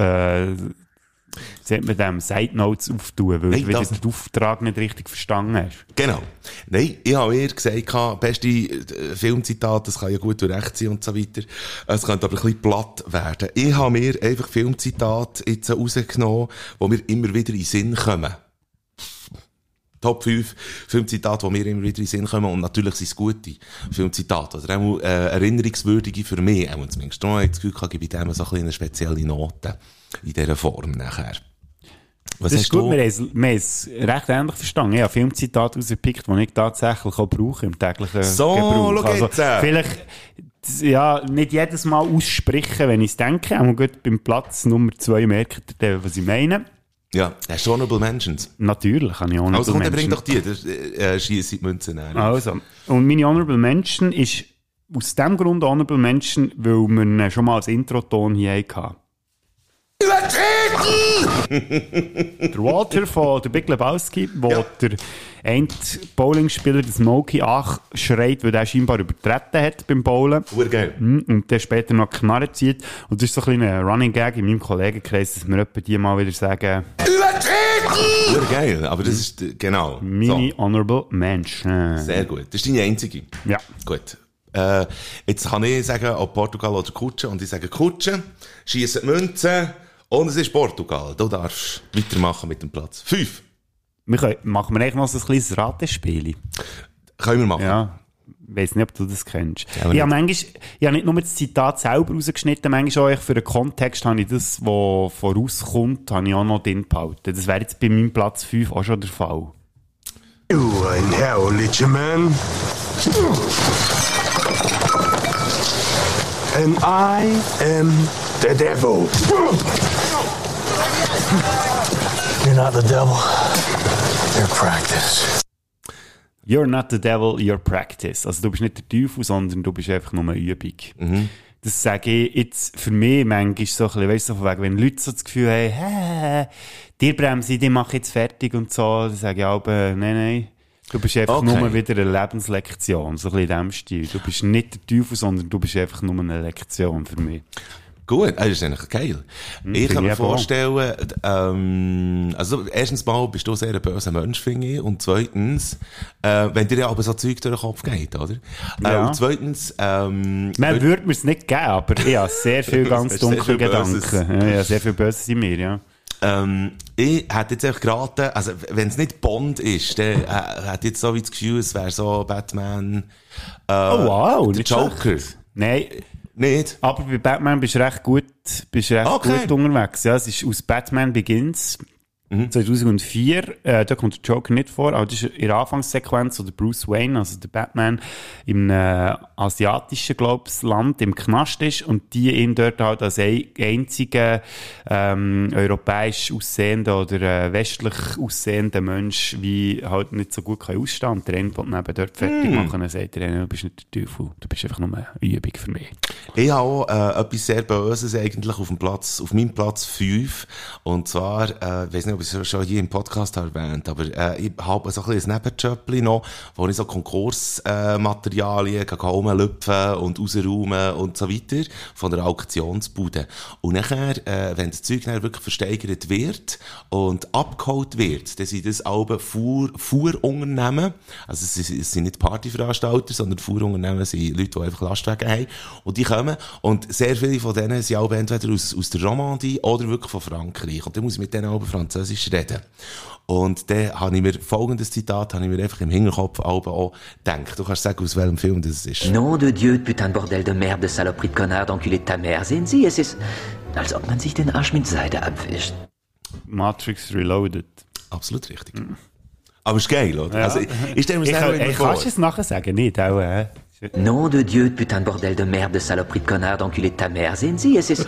äh, sollte man dem Side Notes auftun, weil Nein, du wieder das- den Auftrag nicht richtig verstanden hast. Genau. Nein, ich habe mir gesagt, beste äh, Filmzitate, das kann ja gut und recht sein und so weiter. Es könnte aber ein bisschen platt werden. Ich habe mir einfach Filmzitate jetzt rausgenommen, die mir immer wieder in den Sinn kommen. Top 5 Filmzitate, die mir immer wieder in den Sinn kommen. Und natürlich sind es gute Filmzitate. Oder auch äh, erinnerungswürdige für mich. Auch zumindest. Ich das Gefühl, gehabt, gebe ich dem so ein eine spezielle Note. In dieser Form nachher. Was Das ist gut, du? wir haben es- recht ähnlich verstanden. Ich habe Filmzitate rausgepickt, die ich tatsächlich auch brauche im täglichen So, Gebrauch. Also, äh. vielleicht, ja, nicht jedes Mal aussprechen, wenn ich es denke, aber gut, beim Platz Nummer 2 merkt ihr was ich meine. Ja, hast du Honorable Mentions? Natürlich habe ich Honorable Also komm, dann bring Mention. doch die, das äh, schieße die Münze näher. Also, und meine Honorable Mention ist aus dem Grund Honorable Mention, weil wir schon mal als Intro-Ton hier hatten. <laughs> der Walter von der Big Lebowski, wo Ja. der eine Bowlingspieler, der Smokey, anschreit, weil der scheinbar übertreten hat beim Bowlen. Urgeil. Mhm, Und der später noch Knarre zieht. Und das ist so ein kleiner Running Gag in meinem Kollegenkreis, dass wir etwa die mal wieder sagen, Urgeil, aber das ist, genau. meine Honorable Mention. So, sehr gut. Das ist deine einzige. Ja. Gut. Äh, jetzt kann ich sagen, ob Portugal oder Kutsche. Und ich sage Kutsche, schießen die Münze und es ist Portugal. Du darfst weitermachen mit dem Platz. Fünf. Wir können, machen wir eigentlich noch so ein kleines Ratespiel. Können wir machen. Ja. Ich weiss nicht, ob du das kennst. aber Ich habe manchmal, ich habe nicht nur das Zitat selber rausgeschnitten, manchmal auch für den Kontext habe ich das, was vorauskommt, habe ich auch noch drin behalten. Das wäre jetzt bei meinem Platz 5 auch schon der Fall. You in hell, Licha Man. And I am the devil. You're not the devil. You're practice. You're not the devil, you're practice. Also du bist nicht der Teufel, sondern du bist einfach nur eine Übung. Das sage ich jetzt für mich manchmal so ein bisschen, weißt du, von wegen, wenn Leute so das Gefühl haben, hä, die bremse ich, die mache ich jetzt fertig und so, dann sage ich aber, nein, nein. Du bist einfach Okay. nur wieder eine Lebenslektion, so ein bisschen in diesem Stil. Du bist nicht der Teufel, sondern du bist einfach nur eine Lektion für mich. Gut, das ist eigentlich geil. ich finde kann mir ich vorstellen, ähm, also erstens mal bist du sehr ein böser Mensch, finde ich. Und zweitens, äh, wenn dir ja aber so Zeug durch den Kopf geht, oder? Äh, Ja. und zweitens, ähm, Man würde mir es nicht geben, aber ich habe sehr viel <laughs> ganz dunkle Gedanken. Ja, ja, sehr viel Böses in mir, ja. Ähm, ich hätte jetzt einfach geraten, also wenn es nicht Bond ist, dann äh, hätte ich jetzt so wie das Gefühl, es wäre so Batman, äh, Oh wow, der Joker. schlecht. Nein, Nicht? aber bei Batman bist du recht gut, bist recht Okay. gut unterwegs. Ja, es ist aus Batman Begins. Mhm. 2004, äh, da kommt der Joker nicht vor, aber das ist in der Anfangssequenz, wo der Bruce Wayne, also der Batman, im äh, asiatischen, glaub's, Land im Knast ist und die ihn dort halt als ein, einziger ähm, europäisch aussehender oder äh, westlich aussehender Mensch wie halt nicht so gut kann ausstehen und der eine will ihn eben dort fertig machen und sagt er, du bist nicht der Teufel, du bist einfach nur eine Übung für mich. Ich habe auch äh, etwas sehr Böses eigentlich auf dem Platz, auf meinem Platz 5. Und zwar, äh, ich weiß nicht, ob ich schon hier im Podcast erwähnt, aber äh, ich habe so ein bisschen ein noch, wo ich so Konkursmaterialien äh, rumlüpfen und rausräumen und so weiter von der Auktionsbude. Und nachher, äh, wenn das Zeug dann wirklich versteigert wird und abgeholt wird, dann sind das alle Fuhr. Also es, sind- es sind nicht Partyveranstalter, sondern Fuhrunternehmen sind Leute, die einfach Lastwagen haben. Und die kommen und sehr viele von denen sind auch entweder aus, aus der Romandie oder wirklich von Frankreich. Und dann muss ich mit denen auch Französisch reden. Und dann habe ich mir folgendes Zitat, habe ich mir einfach im Hinterkopf auch, auch gedacht. Du kannst sagen, aus welchem Film das ist. Nom de Dieu, de putain de bordel de merde, de saloperie de connard, d'enculé de ta mère. Sehen Sie, es ist, als ob man sich den Arsch mit Seide abwischt. Matrix Reloaded. Absolut richtig. Aber ist geil, oder? Also, ich, ich stelle mir Ich, selber immer ich vor. kannst du es nachher sagen? Nicht, auch, äh? Nom de Dieu, de putain de bordel de merde, de saloperie de connard, d'enculé de ta mère. Sehen Sie, es ist,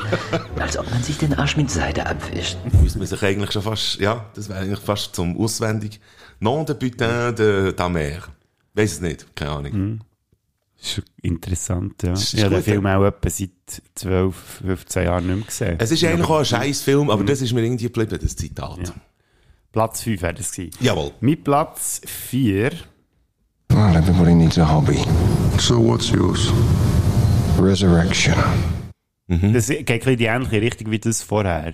als ob man sich den Arsch mit Seide abwischt. Müsste man sich eigentlich schon fast, ja, das wäre eigentlich fast zum Auswendig. Non de putain de ta mère. Weiß es nicht, keine Ahnung. Das ist interessant, ja. ist Ich habe den Film ja. auch etwa seit 12, 15 Jahren nicht mehr gesehen. Es ist eigentlich auch ein scheiß Film, aber das ist mir irgendwie geblieben, das Zitat. Platz 5 wäre das gewesen. Jawohl. Mein Platz 4, Not everybody needs a hobby. So what's yours? Resurrection. das geht in die ähnliche Richtung wie das vorher.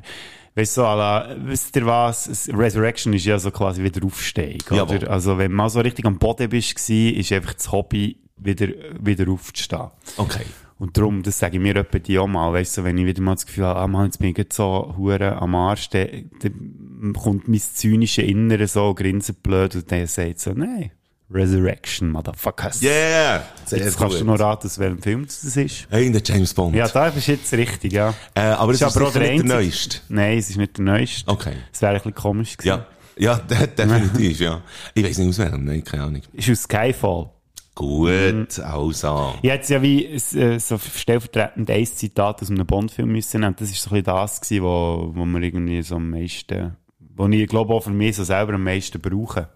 Weißt du, so, la, wisst ihr was? Es- Resurrection ist ja so quasi wieder Aufstehen, Jawohl. oder? Also, wenn mal so richtig am Boden bist, war, ist einfach das Hobby, wieder, wieder aufzustehen. Okay. Und darum, das sage ich mir etwa die auch mal, weißt du, wenn ich wieder mal das Gefühl habe, ah, Mann, jetzt bin ich jetzt so hure am Arsch, dann, dann kommt mein zynische Innere so grinsend blöd und dann sagt so, nein, Resurrection, Motherfuckers. Yeah! Sehr Jetzt gut. kannst du noch raten, aus welchem Film das ist. Hey, der James Bond. Ja, da bist du jetzt richtig, ja. äh, aber es ist, aber sicher der nicht der einzige- neueste. Nein, es ist nicht der neueste. Okay. Es wäre ein bisschen komisch gewesen. Ja. Ja, <laughs> de definitiv, ja. Ich weiß nicht aus welchem, nein, keine Ahnung. Ist aus Skyfall. Gut, also. Ich hätte ja wie äh, so stellvertretend ein Zitat aus einem Bond-Film müssen nehmen. Das ist so ein bisschen das gewesen, wo, wo mir irgendwie so am meisten, die ich glaube auch für mich so selber am meisten brauche.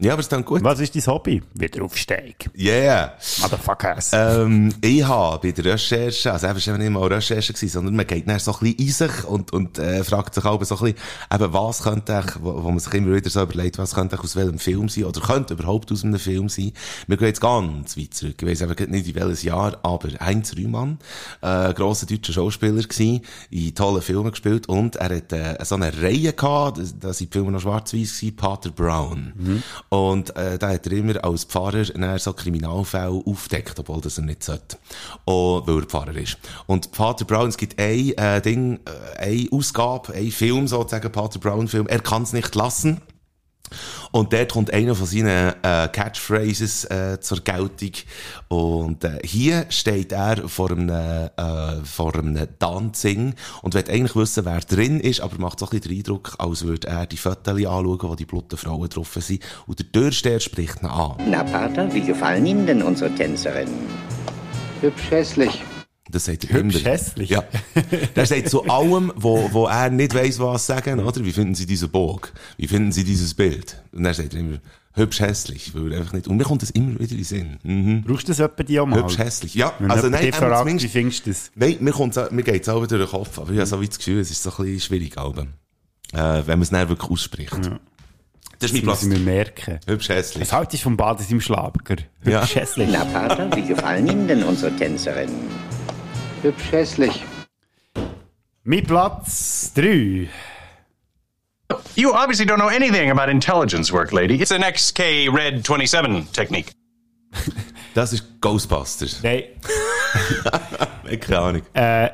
Ja, aber es ist dann gut. Was ist dein Hobby? Wieder Aufsteig. Yeah. Motherfuckers. Ähm, ich habe bei der Recherche, also eben, es war nicht mal Recherche gewesen, sondern man geht dann so ein bisschen in sich und, und, äh, fragt sich auch so ein bisschen, eben, was könnte ich, wo, wo man sich immer wieder so überlegt, was könnte ich aus welchem Film sein, oder könnte überhaupt aus einem Film sein. Wir gehen jetzt ganz weit zurück. Ich weiss eben nicht in welches Jahr, aber Heinz Rühmann, äh, grosser deutscher Schauspieler gewesen, in tollen Filmen gespielt und er hat, äh, so eine Reihe gehabt, da sind die Filme noch schwarz-weiß gewesen, Pater Brown. Und äh, da hat er immer als Pfarrer dann so Kriminalfälle aufdeckt, obwohl das er nicht sollte. Und, weil er Pfarrer ist. Und Pater Brown, es gibt ein äh, Ding, äh, eine Ausgabe, ein Film sozusagen, Pater Brown Film, er kann es nicht lassen. Und dort kommt einer von seinen äh, Catchphrases äh, zur Geltung. Und äh, hier steht er vor einem, äh, vor einem Dancing und will eigentlich wissen, wer drin ist, aber macht so ein bisschen den Eindruck, als würde er die Fotos anschauen, wo die blutigen Frauen drauf sind. Und der Türsteher spricht ihn an. Na, Pater, wie gefallen Ihnen denn unsere Tänzerinnen? Hübsch hässlich. Das sagt er Hübsch immer. hässlich. Ja. Der sagt zu allem, wo, wo er nicht weiss, was sagen, oder? Wie finden Sie diesen Burg? Wie finden Sie dieses Bild? Und dann sagt er immer, hübsch hässlich, weil er einfach nicht, und mir kommt das immer wieder in den Sinn. Mhm. Brauchst du das etwa die auch mal? Hübsch hässlich. Ja, Wenn also nein, fragt, zumindest- wie findest du das? Nein, mir, kommt's, mir geht's auch durch den Kopf, aber ich habe so wie das Gefühl, es ist so ein bisschen schwierig, aber, äh, wenn man es dann wirklich ausspricht. Das ist mein Das Platz. müssen wir merken. Hübsch hässlich. Was haltest du vom Bad in seinem Schlager? Ja. Hübsch hässlich. Na, Pater, wie gefallen Ihnen denn unsere Tänzerinnen? Hübsch hässlich. Mein Platz 3. You obviously don't know anything about intelligence work, lady. It's an XK Red 27 technique. <laughs> Das ist Ghostbusters. Nein. <laughs> Keine Ahnung. Äh,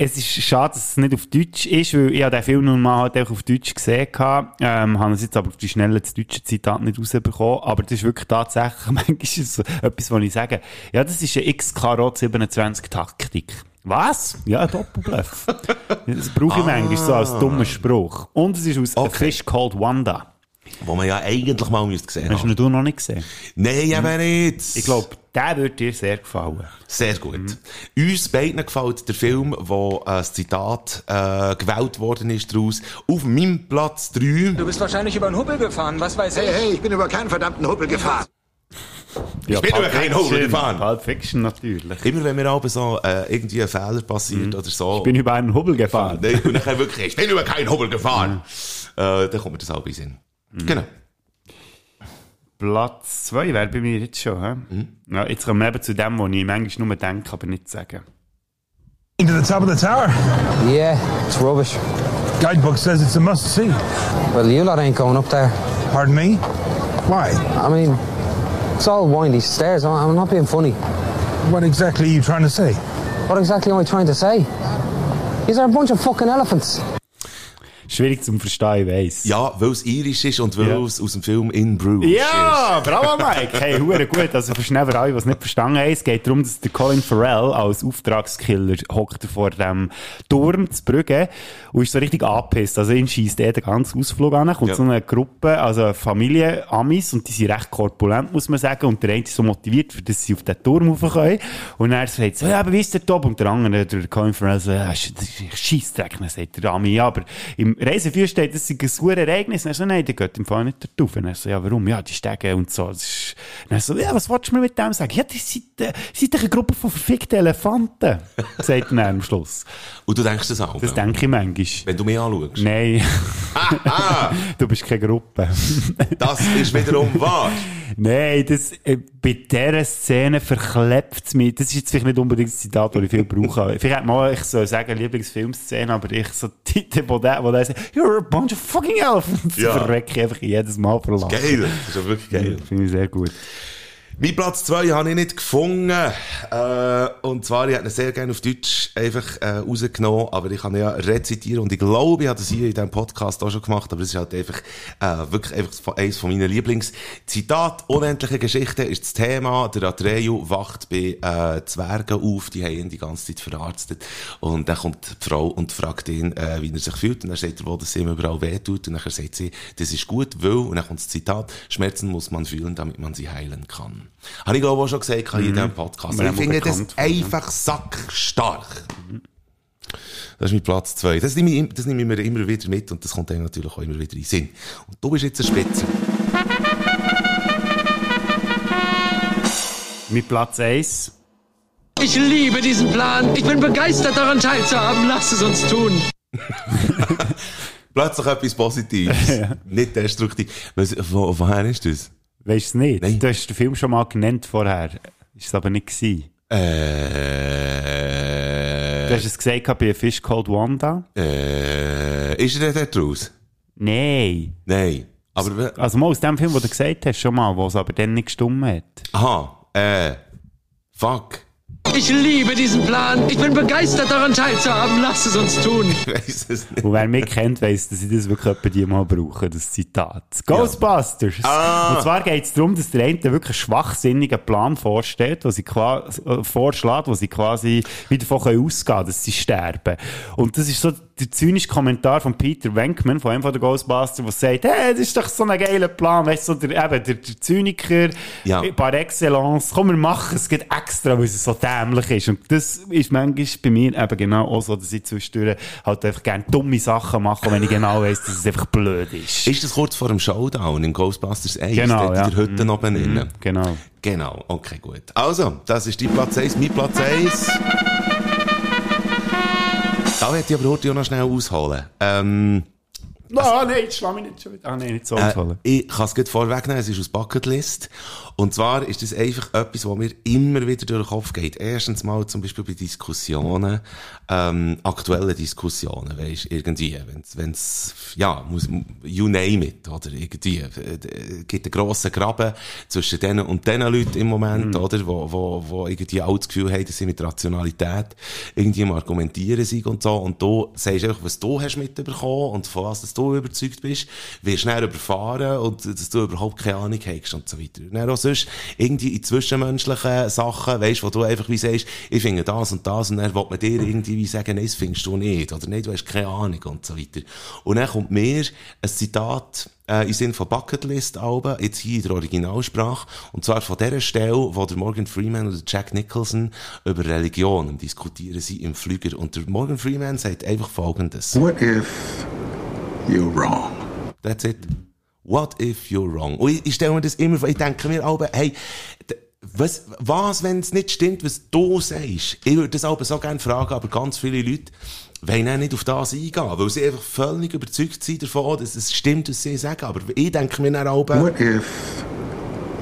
es ist schade, dass es nicht auf Deutsch ist, weil ich habe den Film nun mal halt auch auf Deutsch gesehen hatte. Ähm, habe es jetzt aber auf die schnelle deutsche Zitat nicht rausbekommen. Aber das ist wirklich tatsächlich, <laughs> manchmal so etwas, was ich sage. Ja, das ist eine XK 27 Taktik. Was? Ja, ein Doppelbluff. das brauche ich manchmal so als dummer Spruch. Und es ist aus A Okay. Fish Called Wanda. Wo man ja eigentlich mal müsste gesehen Hast haben. du ihn noch nicht gesehen? Nein, eben nicht. Ich glaube, der würde dir sehr gefallen. Sehr gut. Uns beiden gefällt der Film, wo äh, das Zitat äh, gewählt worden ist daraus. Auf meinem Platz 3. Du bist wahrscheinlich über einen Hubbel gefahren, was weiß ich. Hey, hey, ich bin über keinen verdammten Hubbel gefahren. Ja, bin Pulp aber kein Fiction. Hubbel gefahren. Pulp Fiction natürlich. Immer wenn mir aber so äh, irgendwie ein Fehler passiert oder so. Ich bin über einen Hubbel gefahren. Nein, und dann wirklich, ich bin über keinen Hobel gefahren. Äh, dann kommt mir das auch den Sinn. Genau. Platz 2 wäre bei mir jetzt schon. He? Ja, jetzt kommen wir eben zu dem, wo ich manchmal nur denke, aber nicht sagen. To the top of the tower. Yeah, it's rubbish. Guidebook says it's a must see. Well, you lot ain't going up there. Pardon me? Why? I mean, it's all windy stairs. I'm not being funny. What exactly are you trying to say? What exactly am I trying to say? These are a bunch of fucking elephants. Schwierig zum Verstehen, ich weiss. Ja, weil es irisch ist und weil Ja. es aus dem Film In Bruges Ja, bravo Mike. Hey, hure gut. Also für schnell alle, es nicht verstanden haben, es geht darum, dass der Colin Farrell als Auftragskiller hockt vor dem Turm zu Brügge und ist so richtig angepisst. Also ihn schießt er den ganzen Ausflug an, kommt Ja. so eine Gruppe, also eine Familie Amis und die sind recht korpulent, muss man sagen, und der eine ist so motiviert, für dass sie auf den Turm rauf können. Und er sagt so, ja, aber wie ist der top? Und der andere, der Colin Farrell so, ja, das ist Scheissdreck, sagt der Ami, ja, aber im Reiseführer steht, das ist ein super Ereignis. Und er so, nein, der geht im Fall nicht drauf. Und er so, ja, warum? Ja, die Stege und so. Ist... Und er so, ja, was wolltest du mir mit dem sagen? Ja, das sind, äh, sind doch eine Gruppe von verfickten Elefanten, <laughs> sagt er am Schluss. Und du denkst das auch? Das ja? denke ich manchmal. Wenn du mich anschaust. Nein. Ah, <laughs> du bist keine Gruppe. <laughs> das ist wiederum wahr. Nein, das, äh, bei dieser Szene verklebt es mich. Das ist jetzt vielleicht nicht unbedingt das Zitat, das ich viel brauche. vielleicht man ich soll sagen, Lieblingsfilmszene, aber ich so Titel, wo der, wo der sagt, you're a bunch of fucking elephants. <laughs> Ja. Ja. verrecke ich einfach jedes Mal verlassen. Geil. Das ist ja wirklich geil. Finde ich sehr gut. Mein Platz 2 habe ich nicht gefunden. Äh, und zwar, ich hätte ihn sehr gerne auf Deutsch einfach äh, rausgenommen, aber ich kann ihn ja rezitieren und ich glaube, ich habe das hier in diesem Podcast auch schon gemacht, aber es ist halt einfach äh, wirklich einfach eines von meinen Lieblingszitat. Unendliche Geschichte ist das Thema. Der Atreyu wacht bei äh, Zwergen auf, die haben ihn die ganze Zeit verarztet. Und dann kommt die Frau und fragt ihn, äh, wie er sich fühlt. Und dann sagt er wohl, dass es ihm überall wehtut. Und dann sagt sie, das ist gut, weil, und dann kommt das Zitat, Schmerzen muss man fühlen, damit man sie heilen kann. Habe ich glaube auch schon gesagt in diesem Podcast. Mir Ich finde das vor, ja. einfach sackstark. Das ist mein Platz 2. Das nehme ich, im- das nehme ich mir immer wieder mit und das kommt dann natürlich auch immer wieder in den Sinn. Und du bist jetzt ein Spitzer. Mit Platz 1. Ich liebe diesen Plan. Ich bin begeistert daran teilzuhaben. Lass es uns tun. <laughs> Plötzlich etwas Positives. <laughs> Nicht destruktiv. Was, wo, woher ist das? Weißt du es nicht? Du hast den Film schon mal genannt vorher. Ist es aber nicht gewesen. Äh. Du hast es gesagt bei A Fish Called Wanda? Äh. Ist er denn dort raus? Nein. Nein. Aber, also mal aus dem Film, den du gesagt hast, schon mal, wo es aber dann nicht gestummt hat. aha, äh. Fuck. Ich liebe diesen Plan. Ich bin begeistert daran teilzuhaben. Lass es uns tun. Ich weiss es nicht. Und wer mich kennt, weiss, dass ich das wirklich etwa die mal brauche, das Zitat. Ghostbusters! Ah. Und zwar geht es darum, dass der eine wirklich einen schwachsinnigen Plan vorstellt, wo sie quasi, äh, vorschlägt, wo sie quasi wieder davon können ausgehen können, dass sie sterben. Und das ist so der zynische Kommentar von Peter Venkman, von einem von den Ghostbusters, der sagt, hey, das ist doch so ein geiler Plan, weißt du, so der, eben, der, der Zyniker, Ja. par excellence, komm, wir machen es geht extra, weil es so dämlich ist. Und das ist manchmal bei mir eben genau auch so, dass ich zwischendurch halt einfach gerne dumme Sachen mache, wenn ich genau weiss, dass es einfach blöd ist. Ist das kurz vor dem Showdown in Ghostbusters 1? Genau, ja. der Hütte Mhm. oben Mhm? Genau. Genau, okay, gut. Also, das ist dein Platz 1, mein Platz 1. Da werde ich aber heute auch noch schnell ausholen. Ähm, Ah, nein, jetzt schlau mich nicht schon wieder. Ah, nein, nicht so äh, ausholen. ich kann es gut vorwegnehmen, es ist aus Bucketlist. Und zwar ist das einfach etwas, was mir immer wieder durch den Kopf geht. Erstens mal zum Beispiel bei Diskussionen, ähm, aktuellen Diskussionen, weisst, irgendwie, wenn's, wenn's, ja, muss, you name it, oder? Irgendwie, äh, äh, gibt einen grossen Graben zwischen denen und den Leuten im Moment, oder, wo, wo, wo irgendwie auch das Gefühl haben, dass sie mit Rationalität. Irgendwie am Argumentieren sind und so, und du sagst einfach, was du hast mitbekommen und von was dass du überzeugt bist, wirst schnell überfahren und dass du überhaupt keine Ahnung hast und so weiter. Und sonst irgendwie in zwischenmenschlichen Sachen, weißt, wo du einfach wie sagst, ich finde das und das und dann will man dir irgendwie wie sagen, nein, das findest du nicht oder nein, du hast keine Ahnung und so weiter. Und dann kommt mir ein Zitat äh, im Sinne von Bucketlist-Alben, jetzt hier in der Originalsprache, und zwar von der Stelle, wo der Morgan Freeman oder Jack Nicholson über Religion diskutieren sind im Flüger. Und der Morgan Freeman sagt einfach Folgendes. What if you're wrong? That's it. What if you're wrong? Und ich, ich stelle mir das immer vor, ich denke mir aber, hey, was, was wenn es nicht stimmt, was du sagst? Ich würde das aber so gerne fragen, aber ganz viele Leute wollen auch nicht auf das eingehen, weil sie einfach völlig überzeugt sind davon, dass es stimmt, was sie sagen. Aber ich denke mir dann auch, What if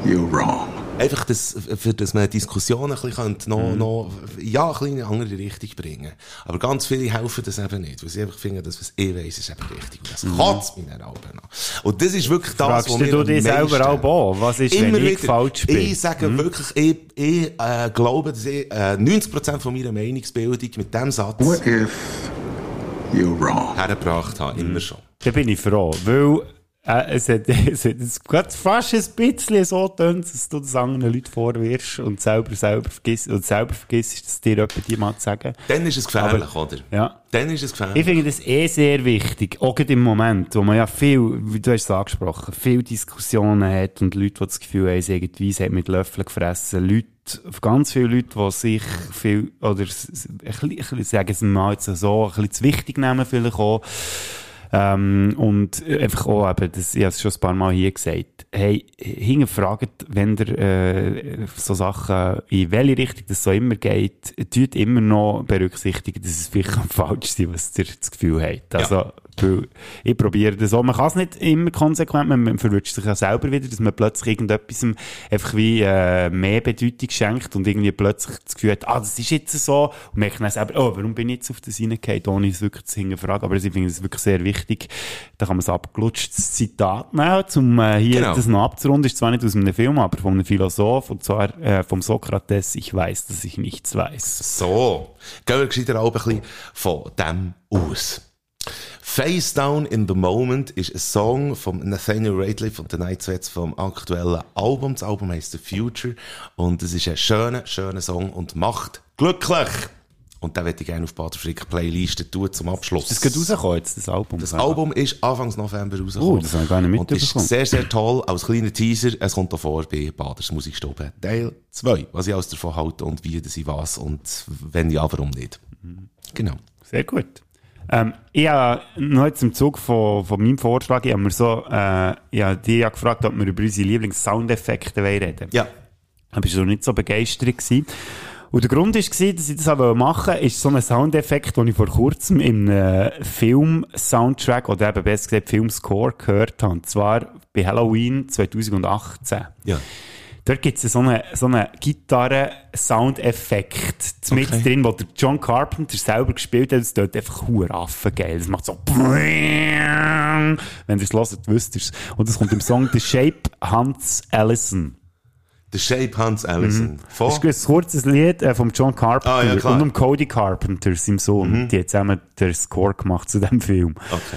you're wrong? Einfach, das, für dass man Diskussionen ein bisschen noch, noch, ja, ein bisschen in eine andere Richtung bringen. Aber ganz viele helfen das eben nicht, weil sie einfach finden, dass was ich weiss, ist eben richtig. Und das kotzt mich dann auch noch. Und das ist wirklich das, Fragst was du mir du dich selber auch an? Was ist, wenn Immer ich wieder. falsch bin? Ich sage wirklich, ich, ich äh, glaube, dass ich äh, 90% von meiner Meinungsbildung mit dem Satz What if you're wrong? hergebracht habe, immer schon. Da bin ich froh, weil äh, es hat, <laughs> es hat es hat fast ein bisschen so tönt, dass du das anderen Leuten vorwirfst und selber, selber vergisst, und selber vergisst, dass dir jemand jemand sagen. Dann ist es gefährlich, Aber- oder? Ja. Dann ist es gefährlich. Ich finde das eh sehr wichtig, auch gerade im Moment, wo man ja viel, wie du hast es angesprochen, viel Diskussionen hat und Leute, die das Gefühl haben, irgendwie sie haben mit Löffeln gefressen, Leute, ganz viele Leute, die sich viel, oder ein bisschen, sagen sie mal jetzt so, ein bisschen zu wichtig nehmen vielleicht auch, ähm, und einfach auch eben, das, ich habe es schon ein paar Mal hier gesagt, hey, hinterfragt, wenn ihr äh, so Sachen, in welche Richtung das so immer geht, tut immer noch berücksichtigen, dass es vielleicht am falsch ist, was ihr das Gefühl habt. Also, weil ich probiere das auch. Man kann es nicht immer konsequent, man, man verwünscht sich ja selber wieder, dass man plötzlich irgendetwas einfach wie äh, mehr Bedeutung schenkt und irgendwie plötzlich das Gefühl hat, ah, das ist jetzt so, und merkt dann selber, oh, warum bin ich jetzt auf das hineingehauen, ohne es wirklich zu hinterfragen. Aber ich finde es wirklich sehr wichtig. Da kann man es abgelutschtes Zitat nehmen, um äh, hier Genau. das noch abzurunden. Ist zwar nicht aus einem Film, aber von einem Philosoph, und zwar äh, vom Sokrates, ich weiß, dass ich nichts weiß. So, gehen wir gescheiter auch ein bisschen von dem aus. Face Down in the Moment ist ein Song von Nathaniel Rateliff und den Night Sweats vom aktuellen Album. Das Album heißt The Future und es ist ein schöner, schöner Song und macht glücklich. Und den möchte ich gerne auf Bader Frick Playliste tun zum Abschluss. Das geht rausgekommen jetzt, das Album. Das Album ist Anfangs November rausgekommen. Oh, das habe ich gar nicht Und ist mitbekommen. sehr, sehr toll. Als kleiner Teaser, es kommt da vor bei Baders Musikstube Teil 2. Was ich alles davon halte und wie das ich was und wenn ja, warum nicht. Genau. Sehr gut. Ähm, ich habe noch jetzt im Zug von, von meinem Vorschlag, ich habe mir so, äh, ich habe dich ja gefragt, ob wir über unsere Lieblings-Soundeffekte reden Ja. Da bist du nicht so begeistert gewesen. Und der Grund war, dass ich das auch machen wollte, ist so ein Soundeffekt, den ich vor kurzem im äh, Film-Soundtrack oder eben besser gesagt Filmscore gehört habe. Und zwar bei Halloween 2018. Ja. Dort gibt es so einen so eine Gitarre-Soundeffekt okay. mit drin, wo der John Carpenter selber gespielt hat. Das tut einfach hure geil. Das macht so Wenn ihr es hört, wisst ihr es. Und das kommt im Song The Shape Hans Allison. The Shape Hans Allison. Mhm. Das ist ein kurzes Lied äh, von John Carpenter Ah, ja, und um Cody Carpenter, seinem Sohn. Mhm. Die haben zusammen den Score gemacht zu dem Film. Okay.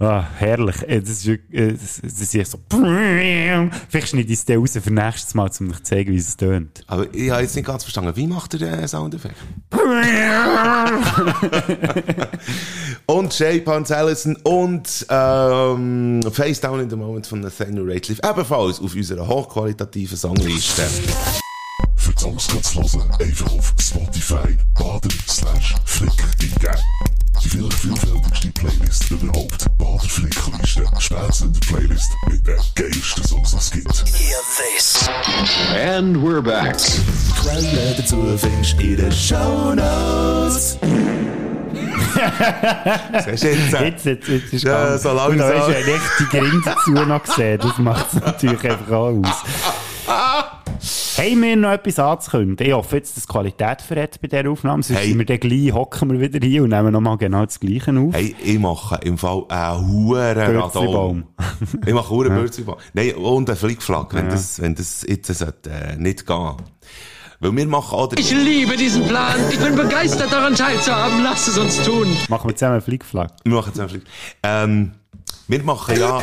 Ah, herrlich. Äh, Das ist, äh, das, das ist so. Vielleicht schneide ich es raus für nächstes Mal, um euch zu zeigen, wie es tönt. Aber ich habe jetzt nicht ganz verstanden, wie macht er den Soundeffekt? <laughs> und Hans Allison und ähm, Face Down in the Moment von Nathaniel Rateliff ebenfalls auf unserer hochqualitativen Songliste. Die Songs kannst du hören, einfach auf Spotify baden slash flick eingeben. Die vielleicht vielfältigste Playlist überhaupt. Bader Flickliste. Spätzünder Playlist mit den geilsten Songs, die es gibt. Hear this. And we're back. Quelle dazu findest du in den Shownotes. Siehst du jetzt? Jetzt, jetzt, jetzt ist Ja, so Und langsam. da hast du einen richtigen Ring dazu noch gesehen. Das macht es natürlich einfach auch aus. <laughs> Haben wir noch etwas anzukündigen? Ich hoffe jetzt, dass die Qualität verrät bei dieser Aufnahme. Sonst Hey. sind wir dann gleich, hocken wir wieder hier und nehmen nochmal genau das Gleiche auf. Hey, ich mache im Fall einen huren Radom. Bürzelbaum. <laughs> Ich mache einen Ja. Bürzelbaum. Nein, und einen Flickflack, wenn Ja. das, wenn das jetzt sollte, äh, nicht gehen. Weil wir machen auch Ich liebe diesen Plan. Ich bin begeistert daran teilzuhaben. Lasst es uns tun. Machen wir zusammen einen Flickflack. Wir machen jetzt einen Flick. Ähm, wir machen ja...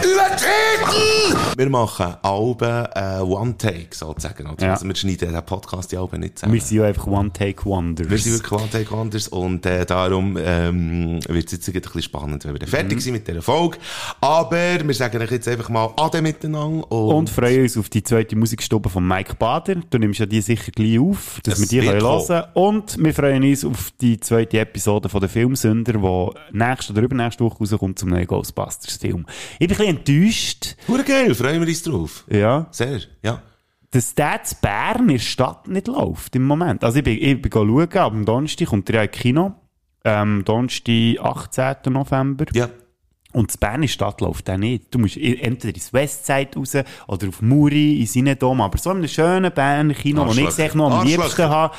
Wir machen Alben äh, One-Take, sozusagen. Also Ja. wir schneiden den Podcast die Alben nicht zusammen. Wir sind ja einfach One-Take-Wonders. Wir sind wirklich One-Take Wonders und äh, darum ähm, wird es jetzt ein bisschen spannend, wenn wir dann Mhm. fertig sind mit dieser Folge. Aber wir sagen euch jetzt einfach mal Ade miteinander und, Und freuen uns auf die zweite Musikstube von Mike Bader. Du nimmst ja die sicher gleich auf, dass Es wir die wird können hören Und wir freuen uns auf die zweite Episode von der Filmsünder, die nächste oder übernächste Woche rauskommt zum neuen Ghostbusters-Film. Ich bin ein bisschen enttäuscht. Hure geil, freuen wir uns drauf. Ja. Sehr, ja. Dass der zu Bern in der Stadt nicht läuft im Moment. Also ich bin, ich bin schauen, am Donnerstag kommt der ja in Kino. Ähm, Donnerstag, 18. November. Ja. Und das Bern in der Stadt läuft auch nicht. Du musst i- entweder ins Westside raus oder auf Muri, in Sinedom. Aber so in einem schönen Berner Kino, wo ich es noch am liebsten habe.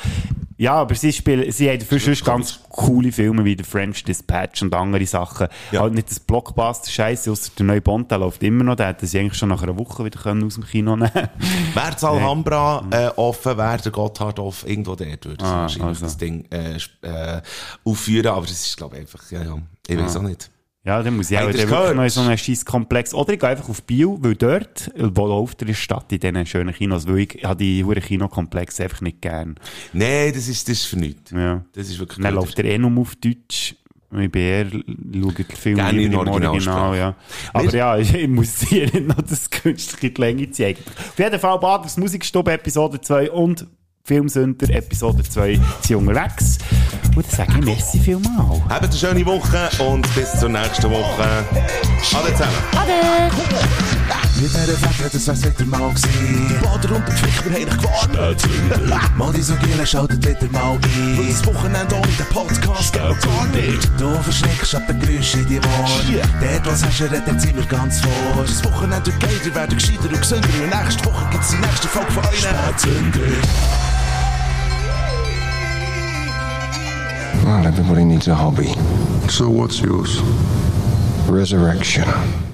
Ja, aber sie spielen, sie haben dafür sonst ganz coole Filme wie The French Dispatch und andere Sachen. Halt nicht das Blockbuster-Scheiße, außer der neue Bond, der läuft immer noch. Den hätten sie eigentlich schon nach einer Woche wieder können aus dem Kino nehmen <laughs> Wäre das Alhambra äh, offen, wäre der Gotthard offen, irgendwo dort würde Ah, ah, wahrscheinlich also. das Ding äh, äh, aufführen, aber das ist glaube ich einfach, ja, ja, ich weiß Ah. auch nicht. Ja, dann muss ich auch noch in so einen scheiß Komplex. Oder ich gehe einfach auf Biel, weil dort, wo läuft der Stadt in diesen schönen Kinos, weil ich habe die huren Kinokomplexe einfach nicht gern. Nein, das ist, das ist für nichts. Ja. Das ist wirklich Dann läuft der eh nur auf Deutsch. Ich bin eher, schaue den Film Gerne in im Original, Originalsprache. ja. Aber ja, ich, muss <laughs> hier nicht noch das künstliche in die Länge ziehen. Auf jeden Fall, Baders Musikstube Episode 2 und Filmsünder Episode 2 sind unterwegs. Und dann sage ich merci vielmal. Habt eine schöne Woche und bis zur nächsten Woche. Ade zusammen. Mit dieser Fläche, das wär's wieder mal gewesen. Bader und der Pflicht, wir haben dich gewarnt. <laughs> Mal die so Giele, schaltet wieder mal ein. Weil das Wochenende ohne den Podcast geht gar nicht. Du verschreckst ab den Geräuschen in die Ohren. Dort, was hast du, redet sind wir ganz vor. Das Wochenende wird geil, ihr werdet gescheiter und gesünder. Und nächste Woche gibt's die nächste Folge von euch. Spätzünder. Well, everybody needs a hobby. So what's yours? Resurrection.